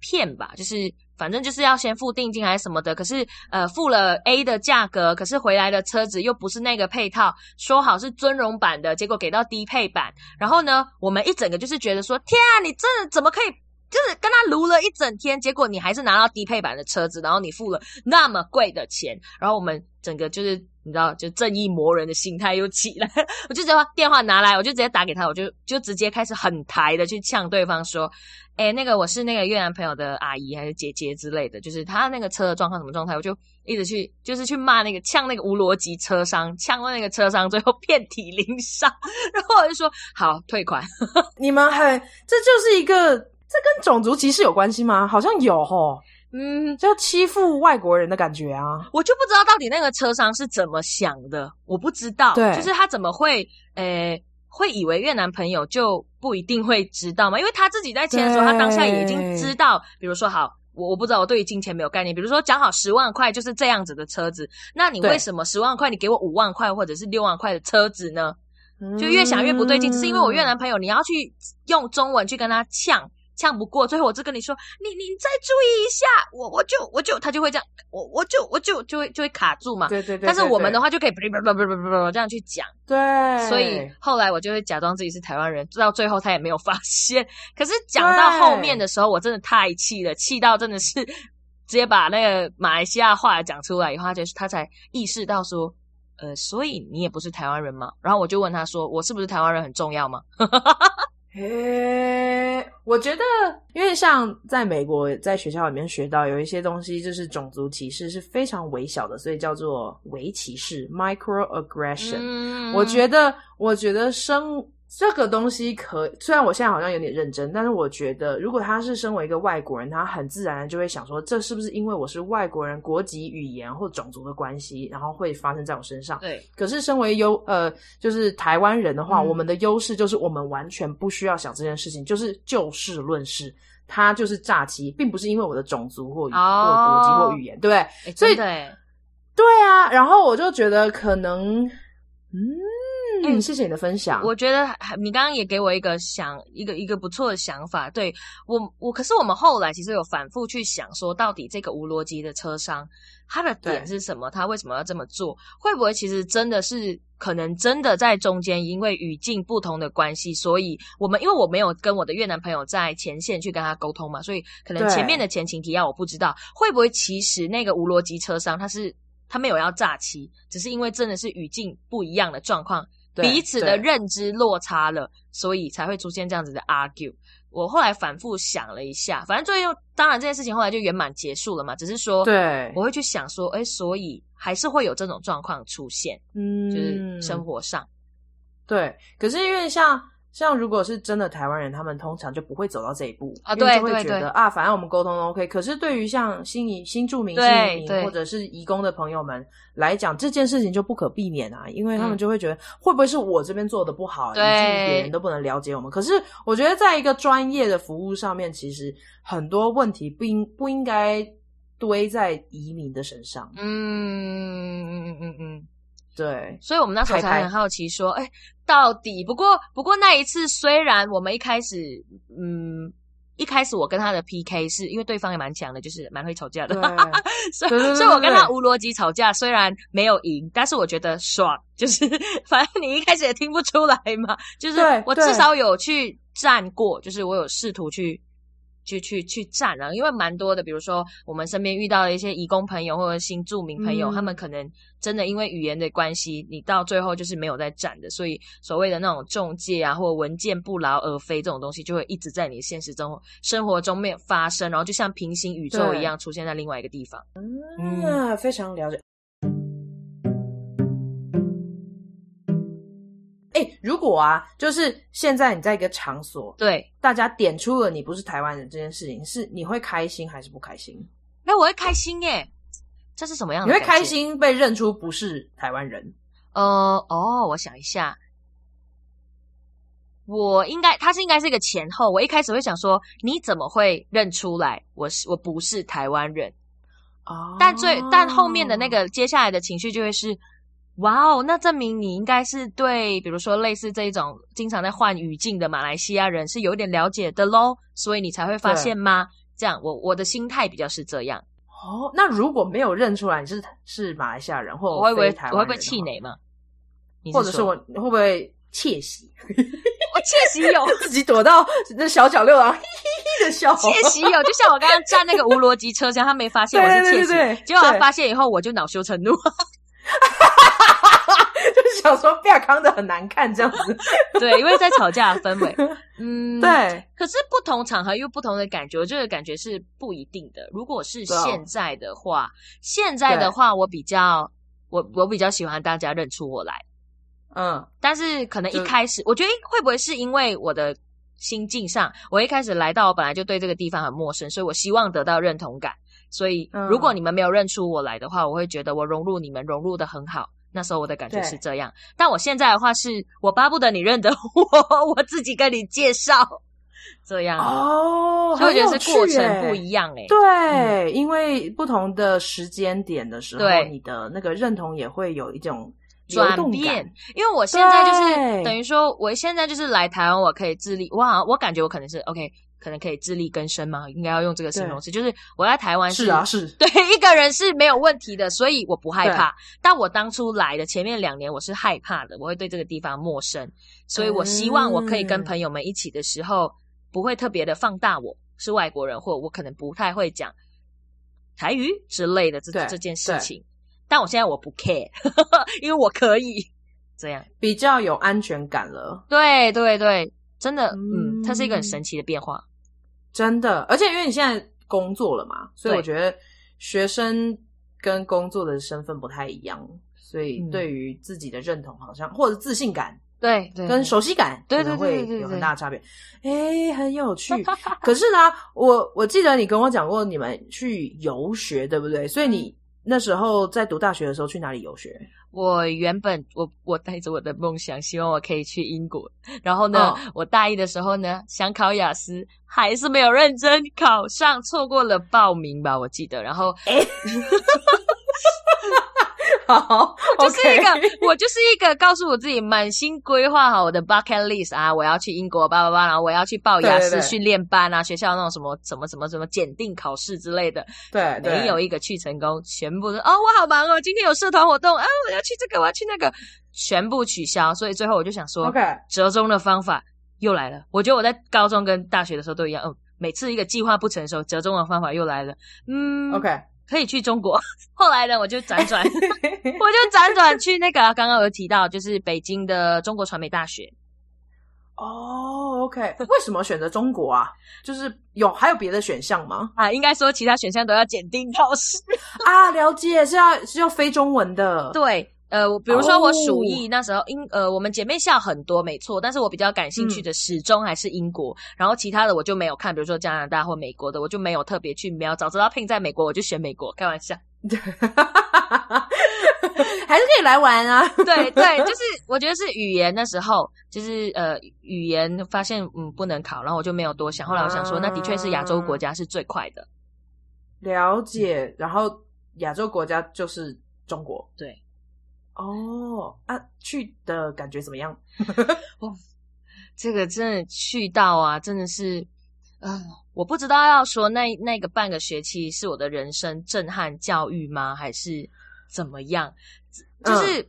骗吧，就是反正就是要先付定金还是什么的。可是呃，付了 A 的价格，可是回来的车子又不是那个配套，说好是尊荣版的，结果给到低配版。然后呢，我们一整个就是觉得说，天啊，你这怎么可以？就是跟他撸了一整天，结果你还是拿到低配版的车子，然后你付了那么贵的钱，然后我们整个就是你知道，就正义魔人的心态又起来，(laughs) 我就直接把电话拿来，我就直接打给他，我就 (laughs) 就直接开始很抬的去呛对方说，诶，那个我是那个越南朋友的阿姨还是姐姐之类的，就是他那个车的状况什么状态，我就一直去就是去骂那个呛那个无逻辑车商，呛到那个车商最后遍体鳞伤，然后我就说好退款，(laughs) 你们很这就是一个。这跟种族歧视有关系吗？好像有吼，嗯，就欺负外国人的感觉啊。我就不知道到底那个车商是怎么想的，我不知道，对，就是他怎么会，诶，会以为越南朋友就不一定会知道嘛？因为他自己在签的时候，他当下也已经知道，比如说好。我我不知道，我对于金钱没有概念。比如说，讲好十万块就是这样子的车子，那你为什么十万块你给我五万块或者是六万块的车子呢？就越想越不对劲，只是因为我越南朋友，你要去用中文去跟他呛。呛不过，最后我就跟你说，你你再注意一下，我我就我就他就会这样，我我就我就就会就会卡住嘛。对对对。但是我们的话就可以不不不不不不这样去讲。对。所以后来我就会假装自己是台湾人，到最后他也没有发现。(laughs) 可是讲到后面的时候，我真的太气了，气到真的是直接把那个马来西亚话讲出来以后，他就是他才意识到说，呃，所以你也不是台湾人嘛？然后我就问他说，我是不是台湾人很重要吗？(laughs) 诶，我觉得，因为像在美国，在学校里面学到有一些东西，就是种族歧视是非常微小的，所以叫做微歧视 （microaggression）。嗯，我觉得，我觉得生。这个东西可虽然我现在好像有点认真，但是我觉得，如果他是身为一个外国人，他很自然的就会想说，这是不是因为我是外国人，国籍、语言或种族的关系，然后会发生在我身上？对。可是身为优呃，就是台湾人的话，嗯、我们的优势就是我们完全不需要想这件事情，就是就事论事，他就是诈欺，并不是因为我的种族或或国籍或语言，对不对？所以对，对啊。然后我就觉得可能，嗯。嗯，谢谢你的分享。我觉得你刚刚也给我一个想一个一个不错的想法。对我我，可是我们后来其实有反复去想说，到底这个无逻辑的车商他的点是什么？他为什么要这么做？会不会其实真的是可能真的在中间，因为语境不同的关系，所以我们因为我没有跟我的越南朋友在前线去跟他沟通嘛，所以可能前面的前情提要我不知道，会不会其实那个无逻辑车商他是他没有要诈欺，只是因为真的是语境不一样的状况。彼此的认知落差了，所以才会出现这样子的 argue。我后来反复想了一下，反正最后当然这件事情后来就圆满结束了嘛。只是说，对，我会去想说，哎，所以还是会有这种状况出现，嗯，就是生活上，对。可是因为像。像如果是真的台湾人，他们通常就不会走到这一步啊，对，就会觉得啊，反正我们沟通都 OK。可是对于像新移新住民、新移民或者是移工的朋友们来讲，这件事情就不可避免啊，因为他们就会觉得、嗯、会不会是我这边做的不好，以至于别人都不能了解我们。可是我觉得，在一个专业的服务上面，其实很多问题不应不应该堆在移民的身上。嗯嗯嗯嗯嗯。对，所以我们那时候才很好奇，说，哎，到底不过不过那一次，虽然我们一开始，嗯，一开始我跟他的 PK 是因为对方也蛮强的，就是蛮会吵架的，所以所以我跟他无逻辑吵架，虽然没有赢，但是我觉得爽，就是 (laughs) 反正你一开始也听不出来嘛，就是我至少有去战过，就是我有试图去。去去去战啊！因为蛮多的，比如说我们身边遇到的一些移工朋友或者新住民朋友，嗯、他们可能真的因为语言的关系，你到最后就是没有在站的。所以所谓的那种中介啊，或文件不劳而飞这种东西，就会一直在你现实中、生活中面发生，然后就像平行宇宙一样出现在另外一个地方。嗯，嗯非常了解。欸，如果啊，就是现在你在一个场所，对，大家点出了你不是台湾人这件事情，是你会开心还是不开心？哎，我会开心耶！这是什么样的？你会开心被认出不是台湾人？呃，哦，我想一下，我应该，他是应该是一个前后。我一开始会想说，你怎么会认出来我是我不是台湾人？哦，但最但后面的那个接下来的情绪就会是。哇哦，那证明你应该是对，比如说类似这一种经常在换语境的马来西亚人是有点了解的喽，所以你才会发现吗？这样，我我的心态比较是这样。哦，那如果没有认出来你是是马来西亚人或非台湾人，我会不会气馁吗？或者是我会不会窃喜？我窃喜有 (laughs) 自己躲到那小角落啊，(laughs) 嘿嘿嘿的笑。窃喜有，就像我刚刚站那个无逻辑车厢，他没发现我是窃喜，(laughs) 对对对对，结果他发现以后，我就恼羞成怒。(laughs) 就是想说不要康的很难看这样子，(laughs) 对，因为在吵架的氛围，(laughs) 嗯，对。可是不同场合又不同的感觉，我这个感觉是不一定的。如果是现在的话，哦、现在的话，我比较我我比较喜欢大家认出我来，嗯。但是可能一开始，我觉得会不会是因为我的心境上，我一开始来到，我本来就对这个地方很陌生，所以我希望得到认同感。所以如果你们没有认出我来的话，我会觉得我融入你们融入的很好。那时候我的感觉是这样，但我现在的话是我巴不得你认得 (laughs) 我，我自己跟你介绍。这样哦，所以我觉得是过程不一样哎、欸。对、嗯，因为不同的时间点的时候，对，你的那个认同也会有一种转变。因为我现在就是等于说，我现在就是来台湾，我可以自立。哇，我感觉我可能是 OK，可能可以自力更生嘛，应该要用这个形容词。就是我在台湾是，是啊，是 (laughs) 对一个人是没有问题的，所以我不害怕。但我当初来的前面两年，我是害怕的，我会对这个地方陌生，所以我希望我可以跟朋友们一起的时候。不会特别的放大我是外国人，或我可能不太会讲台语之类的这这件事情。但我现在我不 care，(laughs) 因为我可以这样比较有安全感了。对对对，真的，嗯，它是一个很神奇的变化，真的。而且因为你现在工作了嘛，所以我觉得学生跟工作的身份不太一样，所以对于自己的认同好像或者自信感。对，对，跟熟悉感可能会有很大的差别。哎，很有趣。(laughs) 可是呢，我我记得你跟我讲过，你们去游学，对不对？所以你那时候在读大学的时候去哪里游学？我原本我我带着我的梦想，希望我可以去英国。然后呢，哦、我大一的时候呢，想考雅思，还是没有认真考上，错过了报名吧，我记得。然后，哎。(laughs) 好，就是一个，okay. 我就是一个告诉我自己满心规划好我的 bucket list 啊，我要去英国，叭叭叭，然后我要去报雅思训练班啊，学校那种什么什么什么什么检定考试之类的，对，对，没有一个去成功，全部都哦，我好忙哦，今天有社团活动啊，我要去这个，我要去那个，全部取消，所以最后我就想说，OK，折中的方法又来了。我觉得我在高中跟大学的时候都一样，嗯，每次一个计划不成熟，折中的方法又来了，嗯，OK。可以去中国，(laughs) 后来呢，我就辗转，(laughs) 我就辗转去那个刚刚有提到，就是北京的中国传媒大学。哦，OK，为什么选择中国啊？就是有还有别的选项吗？啊，应该说其他选项都要检定考试啊。了解，是要是要非中文的，对。呃，比如说我鼠疫、oh. 那时候英呃，我们姐妹校很多，没错，但是我比较感兴趣的始终还是英国、嗯，然后其他的我就没有看，比如说加拿大或美国的，我就没有特别去瞄。早知道聘在美国，我就选美国，开玩笑，(laughs) 还是可以来玩啊。对对，就是我觉得是语言那时候，就是呃语言发现嗯不能考，然后我就没有多想。后来我想说，啊、那的确是亚洲国家是最快的。了解，然后亚洲国家就是中国，对。哦啊，去的感觉怎么样？(laughs) 哦，这个真的去到啊，真的是，啊、呃，我不知道要说那那个半个学期是我的人生震撼教育吗，还是怎么样？就是、嗯、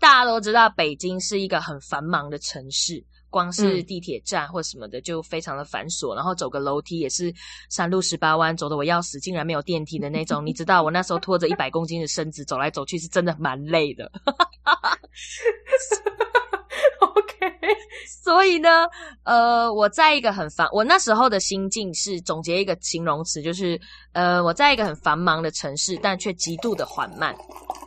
大家都知道，北京是一个很繁忙的城市。光是地铁站或什么的就非常的繁琐，嗯、然后走个楼梯也是山路十八弯，走的我要死，竟然没有电梯的那种。你知道我那时候拖着一百公斤的身子走来走去，是真的蛮累的。(laughs) OK，(laughs) 所以呢，呃，我在一个很繁，我那时候的心境是总结一个形容词，就是呃，我在一个很繁忙的城市，但却极度的缓慢。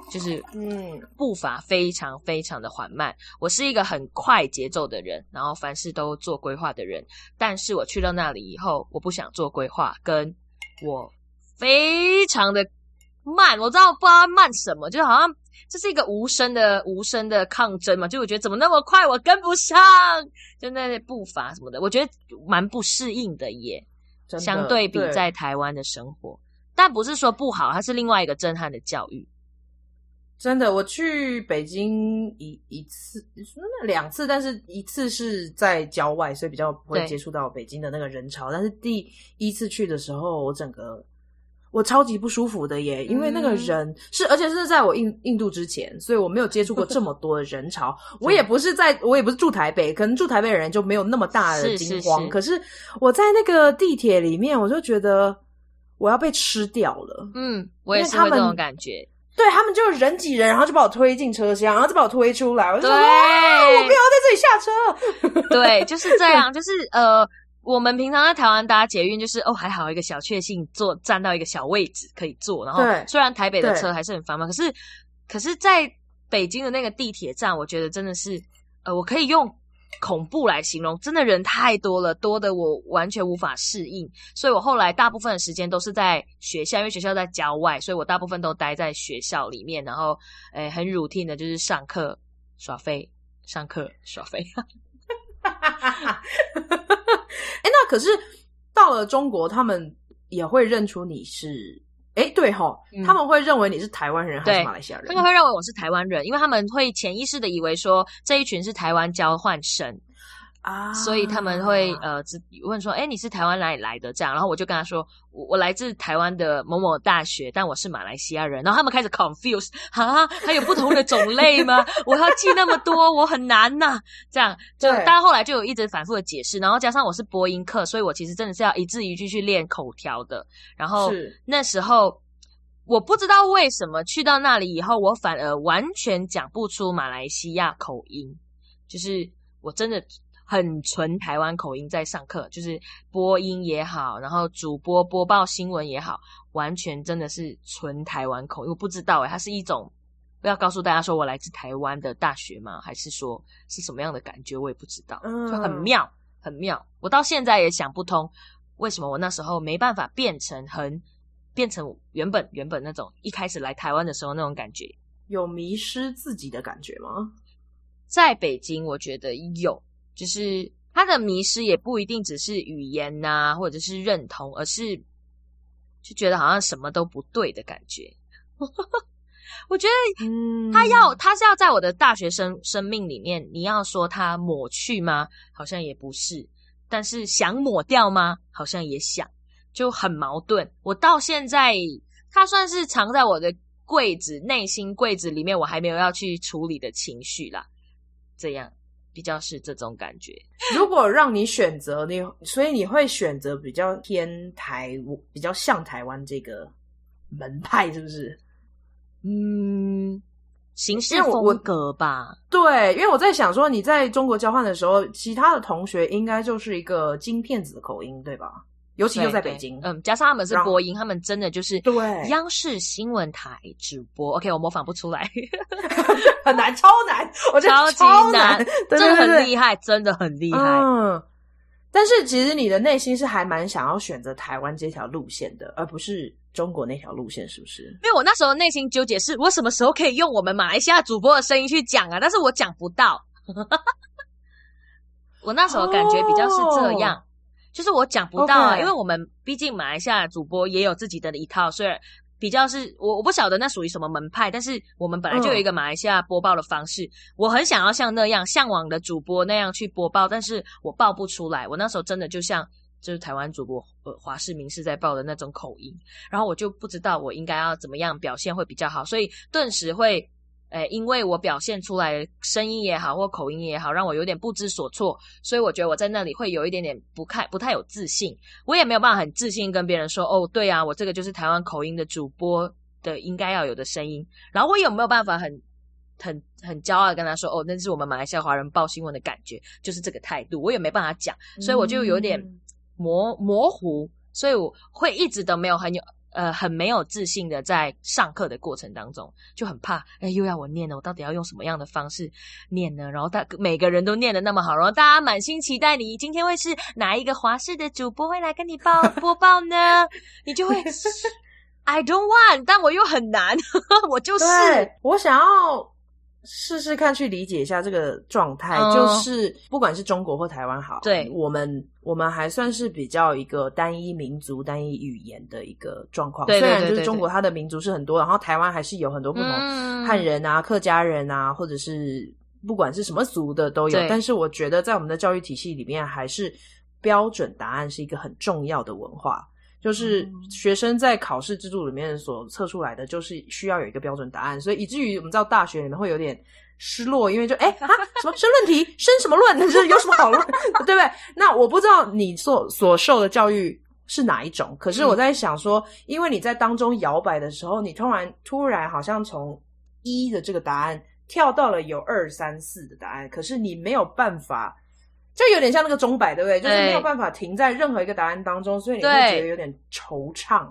就是，嗯，步伐非常非常的缓慢。我是一个很快节奏的人，然后凡事都做规划的人。但是我去到那里以后，我不想做规划，跟我非常的慢。我知道不知道慢什么，就好像这是一个无声的无声的抗争嘛。就我觉得怎么那么快，我跟不上，就那些步伐什么的，我觉得蛮不适应的耶。相对比在台湾的生活，但不是说不好，它是另外一个震撼的教育。真的，我去北京一一次，两次，但是一次是在郊外，所以比较不会接触到北京的那个人潮。但是第一次去的时候，我整个我超级不舒服的耶，因为那个人是，而且是在我印印度之前，所以我没有接触过这么多的人潮。(laughs) 我也不是在，我也不是住台北，可能住台北的人就没有那么大的惊慌。是是是。可是我在那个地铁里面，我就觉得我要被吃掉了。嗯，我也是会这种感觉。(laughs) 对，他们就人挤人，然后就把我推进车厢，然后再把我推出来。我就说：“我不要在这里下车。”对，就是这样。(laughs) 就是呃，我们平常在台湾搭捷运，就是哦还好一个小确幸，坐站到一个小位置可以坐。然后虽然台北的车还是很繁忙，可是可是在北京的那个地铁站，我觉得真的是呃，我可以用恐怖来形容，真的人太多了，多的我完全无法适应。所以我后来大部分的时间都是在学校，因为学校在郊外，所以我大部分都待在学校里面，然后诶很 routine 的就是上课耍废，上课耍废。(laughs) 哎，那可是到了中国，他们也会认出你是。哎，对哈，嗯、他们会认为你是台湾人还是马来西亚人？他们会认为我是台湾人，因为他们会潜意识的以为说这一群是台湾交换生啊，所以他们会呃问说：“哎，你是台湾哪里来的？”这样，然后我就跟他说：“我我来自台湾的某某大学，但我是马来西亚人。”然后他们开始 confuse 啊，还有不同的种类吗？(laughs) 我要记那么多，我很难呐、啊。这样，就大家后来就有一直反复的解释，然后加上我是播音课，所以我其实真的是要一字一句去练口条的。然后那时候。我不知道为什么去到那里以后，我反而完全讲不出马来西亚口音，就是我真的很纯台湾口音在上课，就是播音也好，然后主播播报新闻也好，完全真的是纯台湾口音。我不知道诶，它是一种要告诉大家说我来自台湾的大学吗？还是说是什么样的感觉？我也不知道，就很妙，很妙。我到现在也想不通，为什么我那时候没办法变成很。变成原本原本那种一开始来台湾的时候那种感觉，有迷失自己的感觉吗？在北京，我觉得有，就是他的迷失也不一定只是语言呐、啊，或者是认同，而是就觉得好像什么都不对的感觉。(laughs) 我觉得他要，他是要在我的大学生生命里面，你要说他抹去吗？好像也不是，但是想抹掉吗？好像也想。就很矛盾。我到现在，他算是藏在我的柜子、内心柜子里面，我还没有要去处理的情绪啦。这样比较是这种感觉。如果让你选择，你所以你会选择比较偏台，比较像台湾这个门派，是不是？嗯，形式风格吧。对，因为我在想说，你在中国交换的时候，其他的同学应该就是一个金片子的口音，对吧？尤其就在北京，嗯，加上他们是播音，他们真的就是对央视新闻台直播。OK，我模仿不出来，(laughs) (laughs) 很难，超难，我觉得超级难，真的很厉害，真的很厉害。嗯，但是其实你的内心是还蛮想要选择台湾这条路线的，而不是中国那条路线，是不是？因为我那时候内心纠结是，我什么时候可以用我们马来西亚主播的声音去讲啊？但是我讲不到。(laughs) 我那时候感觉比较是这样。就是我讲不到啊.因为我们毕竟马来西亚主播也有自己的一套，虽然比较是我我不晓得那属于什么门派，但是我们本来就有一个马来西亚播报的方式，嗯、我很想要像那样向往的主播那样去播报，但是我报不出来。我那时候真的就像就是台湾主播呃华视、明视在报的那种口音，然后我就不知道我应该要怎么样表现会比较好，所以顿时会。诶，因为我表现出来声音也好，或口音也好，让我有点不知所措，所以我觉得我在那里会有一点点不太不太有自信。我也没有办法很自信跟别人说，哦，对啊，我这个就是台湾口音的主播的应该要有的声音。然后我有没有办法很很很骄傲的跟他说，哦，那是我们马来西亚华人报新闻的感觉，就是这个态度。我也没办法讲，所以我就有点模模糊，所以我会一直都没有很有。呃，很没有自信的在上课的过程当中，就很怕，哎，又要我念了，我到底要用什么样的方式念呢？然后大每个人都念的那么好，然后大家满心期待你今天会是哪一个华视的主播会来跟你报 (laughs) 播报呢？你就会，(laughs) I don't want，但我又很难，(laughs) 我就是，我想要。试试看去理解一下这个状态，嗯、就是不管是中国或台湾好，对，我们我们还算是比较一个单一民族、单一语言的一个状况。对对对对对，虽然就是中国它的民族是很多，然后台湾还是有很多不同汉人啊、嗯、客家人啊，或者是不管是什么族的都有。但是我觉得在我们的教育体系里面，还是标准答案是一个很重要的文化。就是学生在考试制度里面所测出来的，就是需要有一个标准答案，所以以至于我们到大学里面会有点失落，因为就哎啊什么申论题，申什么论，就 (laughs) 是有什么好论，(laughs) 对不对？那我不知道你所所受的教育是哪一种，可是我在想说，因为你在当中摇摆的时候，你突然突然好像从一的这个答案跳到了有二三四的答案，可是你没有办法。就有点像那个钟摆，对不对？就是没有办法停在任何一个答案当中，所以你会觉得有点惆怅。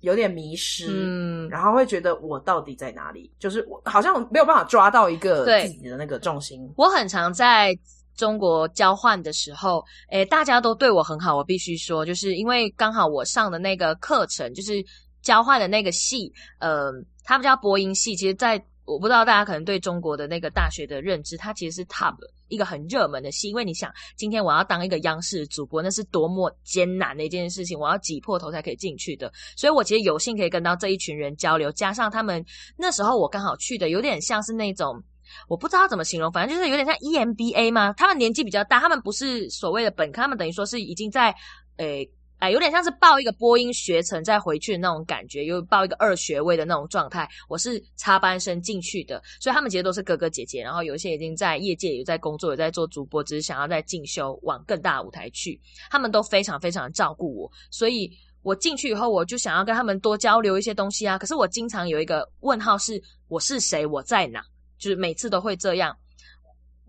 有点迷失，嗯，然后会觉得我到底在哪里？就是我好像没有办法抓到一个自己的那个重心。我很常在中国交换的时候，诶，大家都对我很好，我必须说，就是因为刚好我上的那个课程，就是交换的那个系，呃，他们叫播音系，其实在。我不知道大家可能对中国的那个大学的认知，它其实是 top 一个很热门的系，因为你想，今天我要当一个央视主播，那是多么艰难的一件事情，我要挤破头才可以进去的。所以我其实有幸可以跟到这一群人交流，加上他们那时候我刚好去的，有点像是那种，我不知道怎么形容，反正就是有点像 EMBA 嘛。他们年纪比较大，他们不是所谓的本科，他们等于说是已经在，诶。哎，有点像是报一个播音学程再回去的那种感觉，又报一个二学位的那种状态。我是插班生进去的，所以他们其实都是哥哥姐姐，然后有一些已经在业界有在工作，有在做主播，只是想要在进修往更大的舞台去。他们都非常非常照顾我，所以我进去以后，我就想要跟他们多交流一些东西啊。可是我经常有一个问号是：我是谁？我在哪？就是每次都会这样。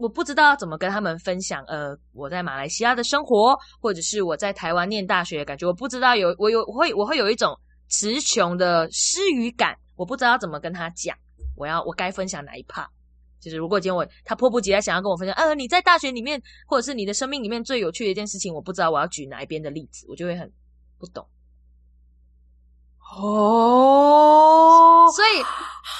我不知道要怎么跟他们分享，呃，我在马来西亚的生活，或者是我在台湾念大学的感觉。我不知道有我有我会我会有一种词穷的失语感，我不知道要怎么跟他讲。我要我该分享哪一 part？就是如果今天我他迫不及待想要跟我分享，呃，你在大学里面或者是你的生命里面最有趣的一件事情，我不知道我要举哪一边的例子，我就会很不懂。哦，所以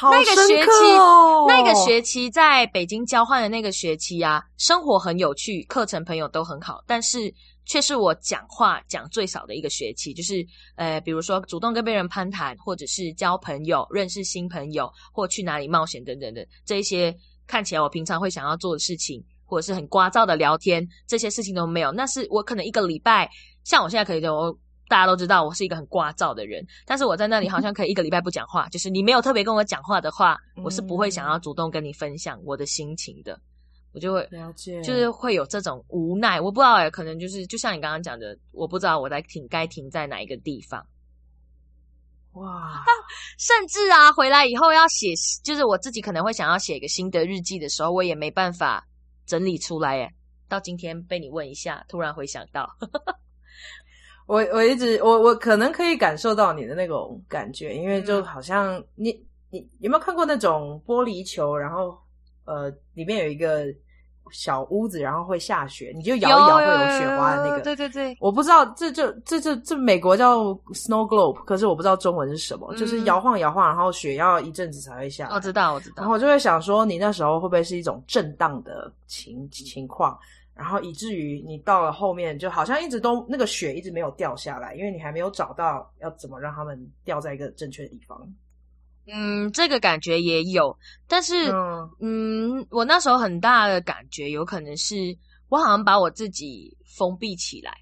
那个学期，哦、那个学期在北京交换的那个学期啊，生活很有趣，课程朋友都很好，但是却是我讲话讲最少的一个学期。就是呃，比如说主动跟别人攀谈，或者是交朋友、认识新朋友，或去哪里冒险等等的这一些看起来我平常会想要做的事情，或者是很聒噪的聊天，这些事情都没有。那是我可能一个礼拜，像我现在可以就。大家都知道我是一个很聒噪的人，但是我在那里好像可以一个礼拜不讲话。就是你没有特别跟我讲话的话，我是不会想要主动跟你分享我的心情的。我就会了解，就是会有这种无奈。我不知道哎，可能就是就像你刚刚讲的，我不知道我在停该停在哪一个地方。哇，(laughs) 甚至啊，回来以后要写，就是我自己可能会想要写一个心得日记的时候，我也没办法整理出来。哎，到今天被你问一下，突然回想到。我我一直我我可能可以感受到你的那种感觉，因为就好像你你有没有看过那种玻璃球，然后呃里面有一个小屋子，然后会下雪，你就摇一摇会有雪花的那个。对对对，我不知道这就这这这美国叫 snow globe，可是我不知道中文是什么，嗯、就是摇晃摇晃，然后雪要一阵子才会下来。我知道我知道，然后我就会想说，你那时候会不会是一种震荡的情情况？然后以至于你到了后面，就好像一直都那个雪一直没有掉下来，因为你还没有找到要怎么让他们掉在一个正确的地方。嗯，这个感觉也有，但是嗯，嗯，我那时候很大的感觉有可能是我好像把我自己封闭起来，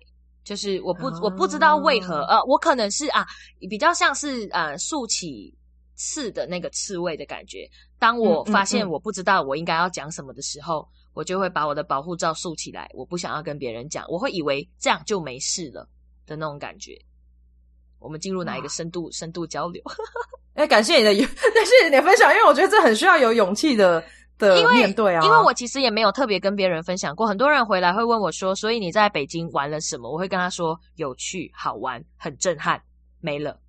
就是我不、嗯、我不知道为何，呃，我可能是啊，比较像是呃竖起刺的那个刺猬的感觉。当我发现我不知道我应该要讲什么的时候。我就会把我的保护罩竖起来，我不想要跟别人讲，我会以为这样就没事了的那种感觉。我们进入哪一个深度、啊、深度交流？(laughs) 哎、欸，感谢你的，(laughs) 感谢你的分享，因为我觉得这很需要有勇气的的面对啊。因为我其实也没有特别跟别人分享过，很多人回来会问我说：“所以你在北京玩了什么？”我会跟他说：“有趣、好玩、很震撼，没了。”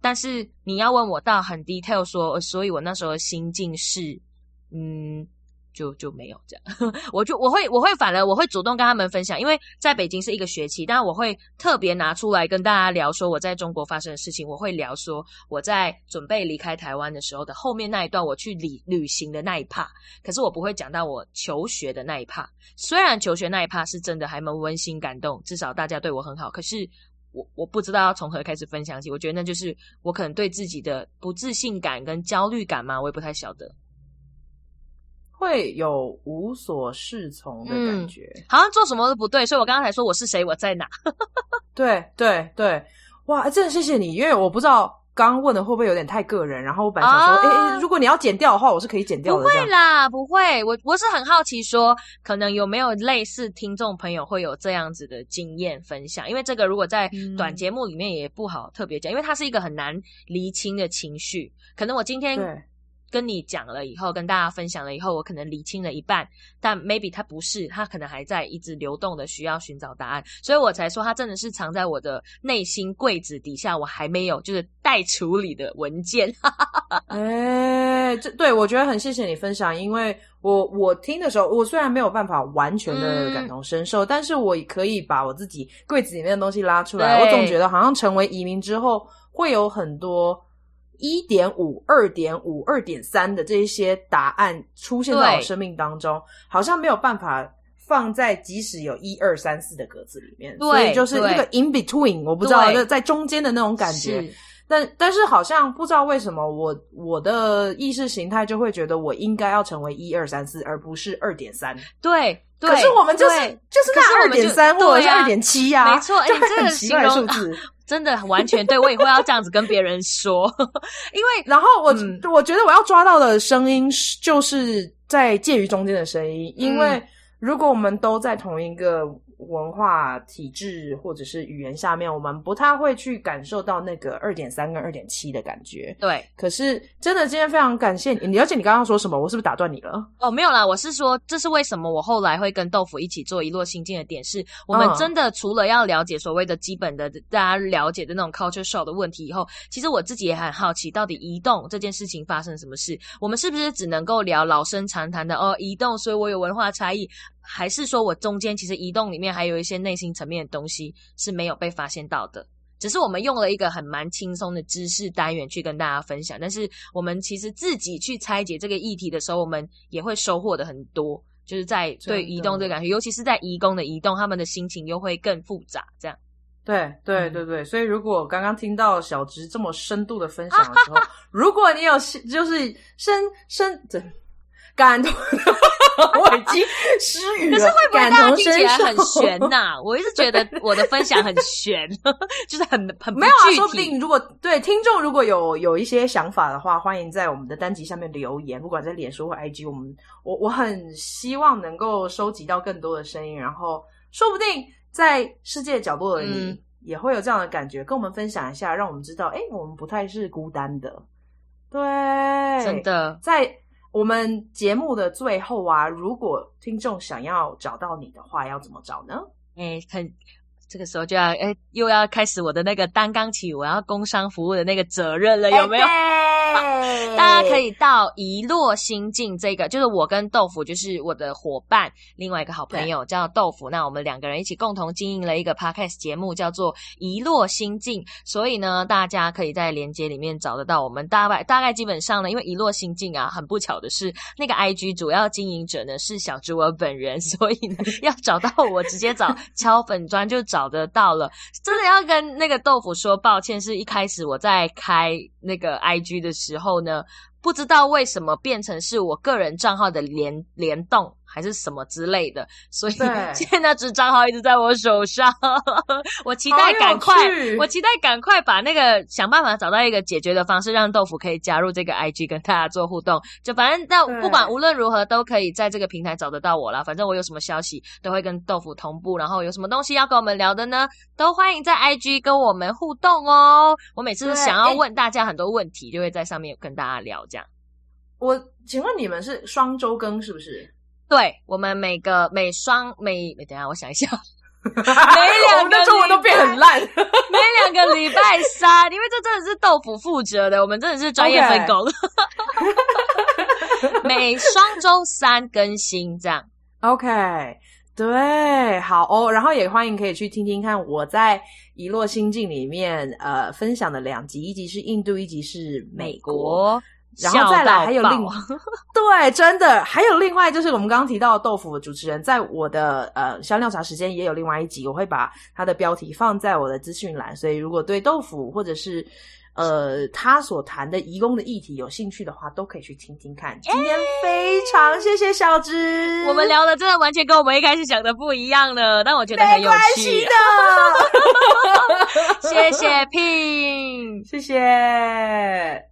但是你要问我到很 detail 说，所以我那时候的心境是，嗯。就就没有这样，(laughs) 我就我会我会反而我会主动跟他们分享，因为在北京是一个学期，但我会特别拿出来跟大家聊说我在中国发生的事情，我会聊说我在准备离开台湾的时候的后面那一段，我去旅旅行的那一趴可是我不会讲到我求学的那一趴虽然求学那一趴是真的还蛮温馨感动，至少大家对我很好，可是我我不知道要从何开始分享起，我觉得那就是我可能对自己的不自信感跟焦虑感嘛，我也不太晓得。会有无所适从的感觉，嗯，好像做什么都不对，所以我刚刚才说我是谁，我在哪？(laughs) 对对对，哇，真的谢谢你，因为我不知道刚刚问的会不会有点太个人，然后我本来想说，哎、啊，如果你要剪掉的话，我是可以剪掉的。不会啦，不会，我我是很好奇说，可能有没有类似听众朋友会有这样子的经验分享？因为这个如果在短节目里面也不好特别讲，因为它是一个很难厘清的情绪，可能我今天。跟你讲了以后，跟大家分享了以后，我可能理清了一半，但 maybe 它不是，它可能还在一直流动的需要寻找答案，所以我才说它真的是藏在我的内心柜子底下，我还没有就是待处理的文件。(laughs) 哎，这对我觉得很谢谢你分享，因为我我听的时候，我虽然没有办法完全的感同身受，嗯、但是我也可以把我自己柜子里面的东西拉出来。我总觉得好像成为移民之后，会有很多一点五、二点五、二点三的这一些答案出现在我生命当中，好像没有办法放在即使有一二三四的格子里面，所以就是那个 in between，我不知道就在中间的那种感觉。但但是好像不知道为什么我我的意识形态就会觉得我应该要成为一二三四，而不是二点三。对，可是我们就是就是那二点三或者是二点七呀，没错，哎，(laughs) 这个奇怪的数字真的完全对，我以后要这样子跟别人说，(laughs) 因为然后我、嗯、我觉得我要抓到的声音就是在介于中间的声音，因为如果我们都在同一个。文化体制或者是语言下面，我们不太会去感受到那个二点三跟二点七的感觉。对，可是真的今天非常感谢你。你了解你刚刚说什么？我是不是打断你了？哦，没有啦，我是说这是为什么我后来会跟豆腐一起做一落心境的点是，我们真的除了要了解所谓的基本的大家了解的那种 culture shock 的问题以后，其实我自己也很好奇，到底移动这件事情发生什么事？我们是不是只能够聊老生常谈的哦？移动，所以我有文化差异。还是说我中间其实移动里面还有一些内心层面的东西是没有被发现到的，只是我们用了一个很蛮轻松的知识单元去跟大家分享。但是我们其实自己去拆解这个议题的时候，我们也会收获的很多，就是在对移动这个感觉，尤其是在移工的移动，他们的心情又会更复杂。这样，对对对对，所以如果刚刚听到小植这么深度的分享的时候，(laughs) 如果你有就是深深的。感同，我已经失语了。可是会不会大家听起来很悬呐、啊？我一直觉得我的分享很玄，(laughs) 就是很很没有啊。说不定如果对听众如果有有一些想法的话，欢迎在我们的单集下面留言，不管在脸书或 IG，我们我我很希望能够收集到更多的声音，然后说不定在世界角落的你也会有这样的感觉，嗯、跟我们分享一下，让我们知道，哎，我们不太是孤单的。对，真的在。我们节目的最后啊，如果听众想要找到你的话，要怎么找呢？哎，很。这个时候就要哎，又要开始我的那个担纲起我要工商服务的那个责任了，有没有？欸、大家可以到一落心境这个，就是我跟豆腐，就是我的伙伴，另外一个好朋友叫豆腐。那我们两个人一起共同经营了一个 podcast 节目，叫做一落心境。所以呢，大家可以在连接里面找得到我们。大概大概基本上呢，因为一落心境啊，很不巧的是，那个 IG 主要经营者呢是小猪我本人，(laughs) 所以呢，要找到我直接找敲粉砖就找。找得到了，真的要跟那个豆腐说抱歉，是一开始我在开那个 IG 的时候时候呢不知道为什么变成是我个人账号的联联动。还是什么之类的，所以现在那只账号一直在我手上。我期待赶快，我期待赶快把那个想办法找到一个解决的方式，让豆腐可以加入这个 IG 跟大家做互动。就反正到不管无论如何都可以在这个平台找得到我啦。反正我有什么消息都会跟豆腐同步，然后有什么东西要跟我们聊的呢，都欢迎在 IG 跟我们互动哦。我每次想要问大家很多问题，就会在上面跟大家聊。我请问你们是双周更是不是？对，我们每个每双每每等一下，我想一下，(laughs) 每两个中文都变很烂。每两个礼拜三，因为这真的是豆腐负责的，我们真的是专业分工。(laughs) 每双周三更新这样。OK，对，好哦。然后也欢迎可以去听听看我在遗落心境里面呃分享的两集，一集是印度，一集是美国。美国然后再来还有另外，(laughs) 对，真的还有另外就是我们刚刚提到的豆腐的主持人，在我的呃香料茶时间也有另外一集，我会把他的标题放在我的资讯栏，所以如果对豆腐或者是呃他所谈的移工的议题有兴趣的话，都可以去听听看。今天非常谢谢小芝，我们聊的真的完全跟我们一开始想的不一样了，但我觉得很有趣的。(laughs) 谢谢 Pin，谢谢。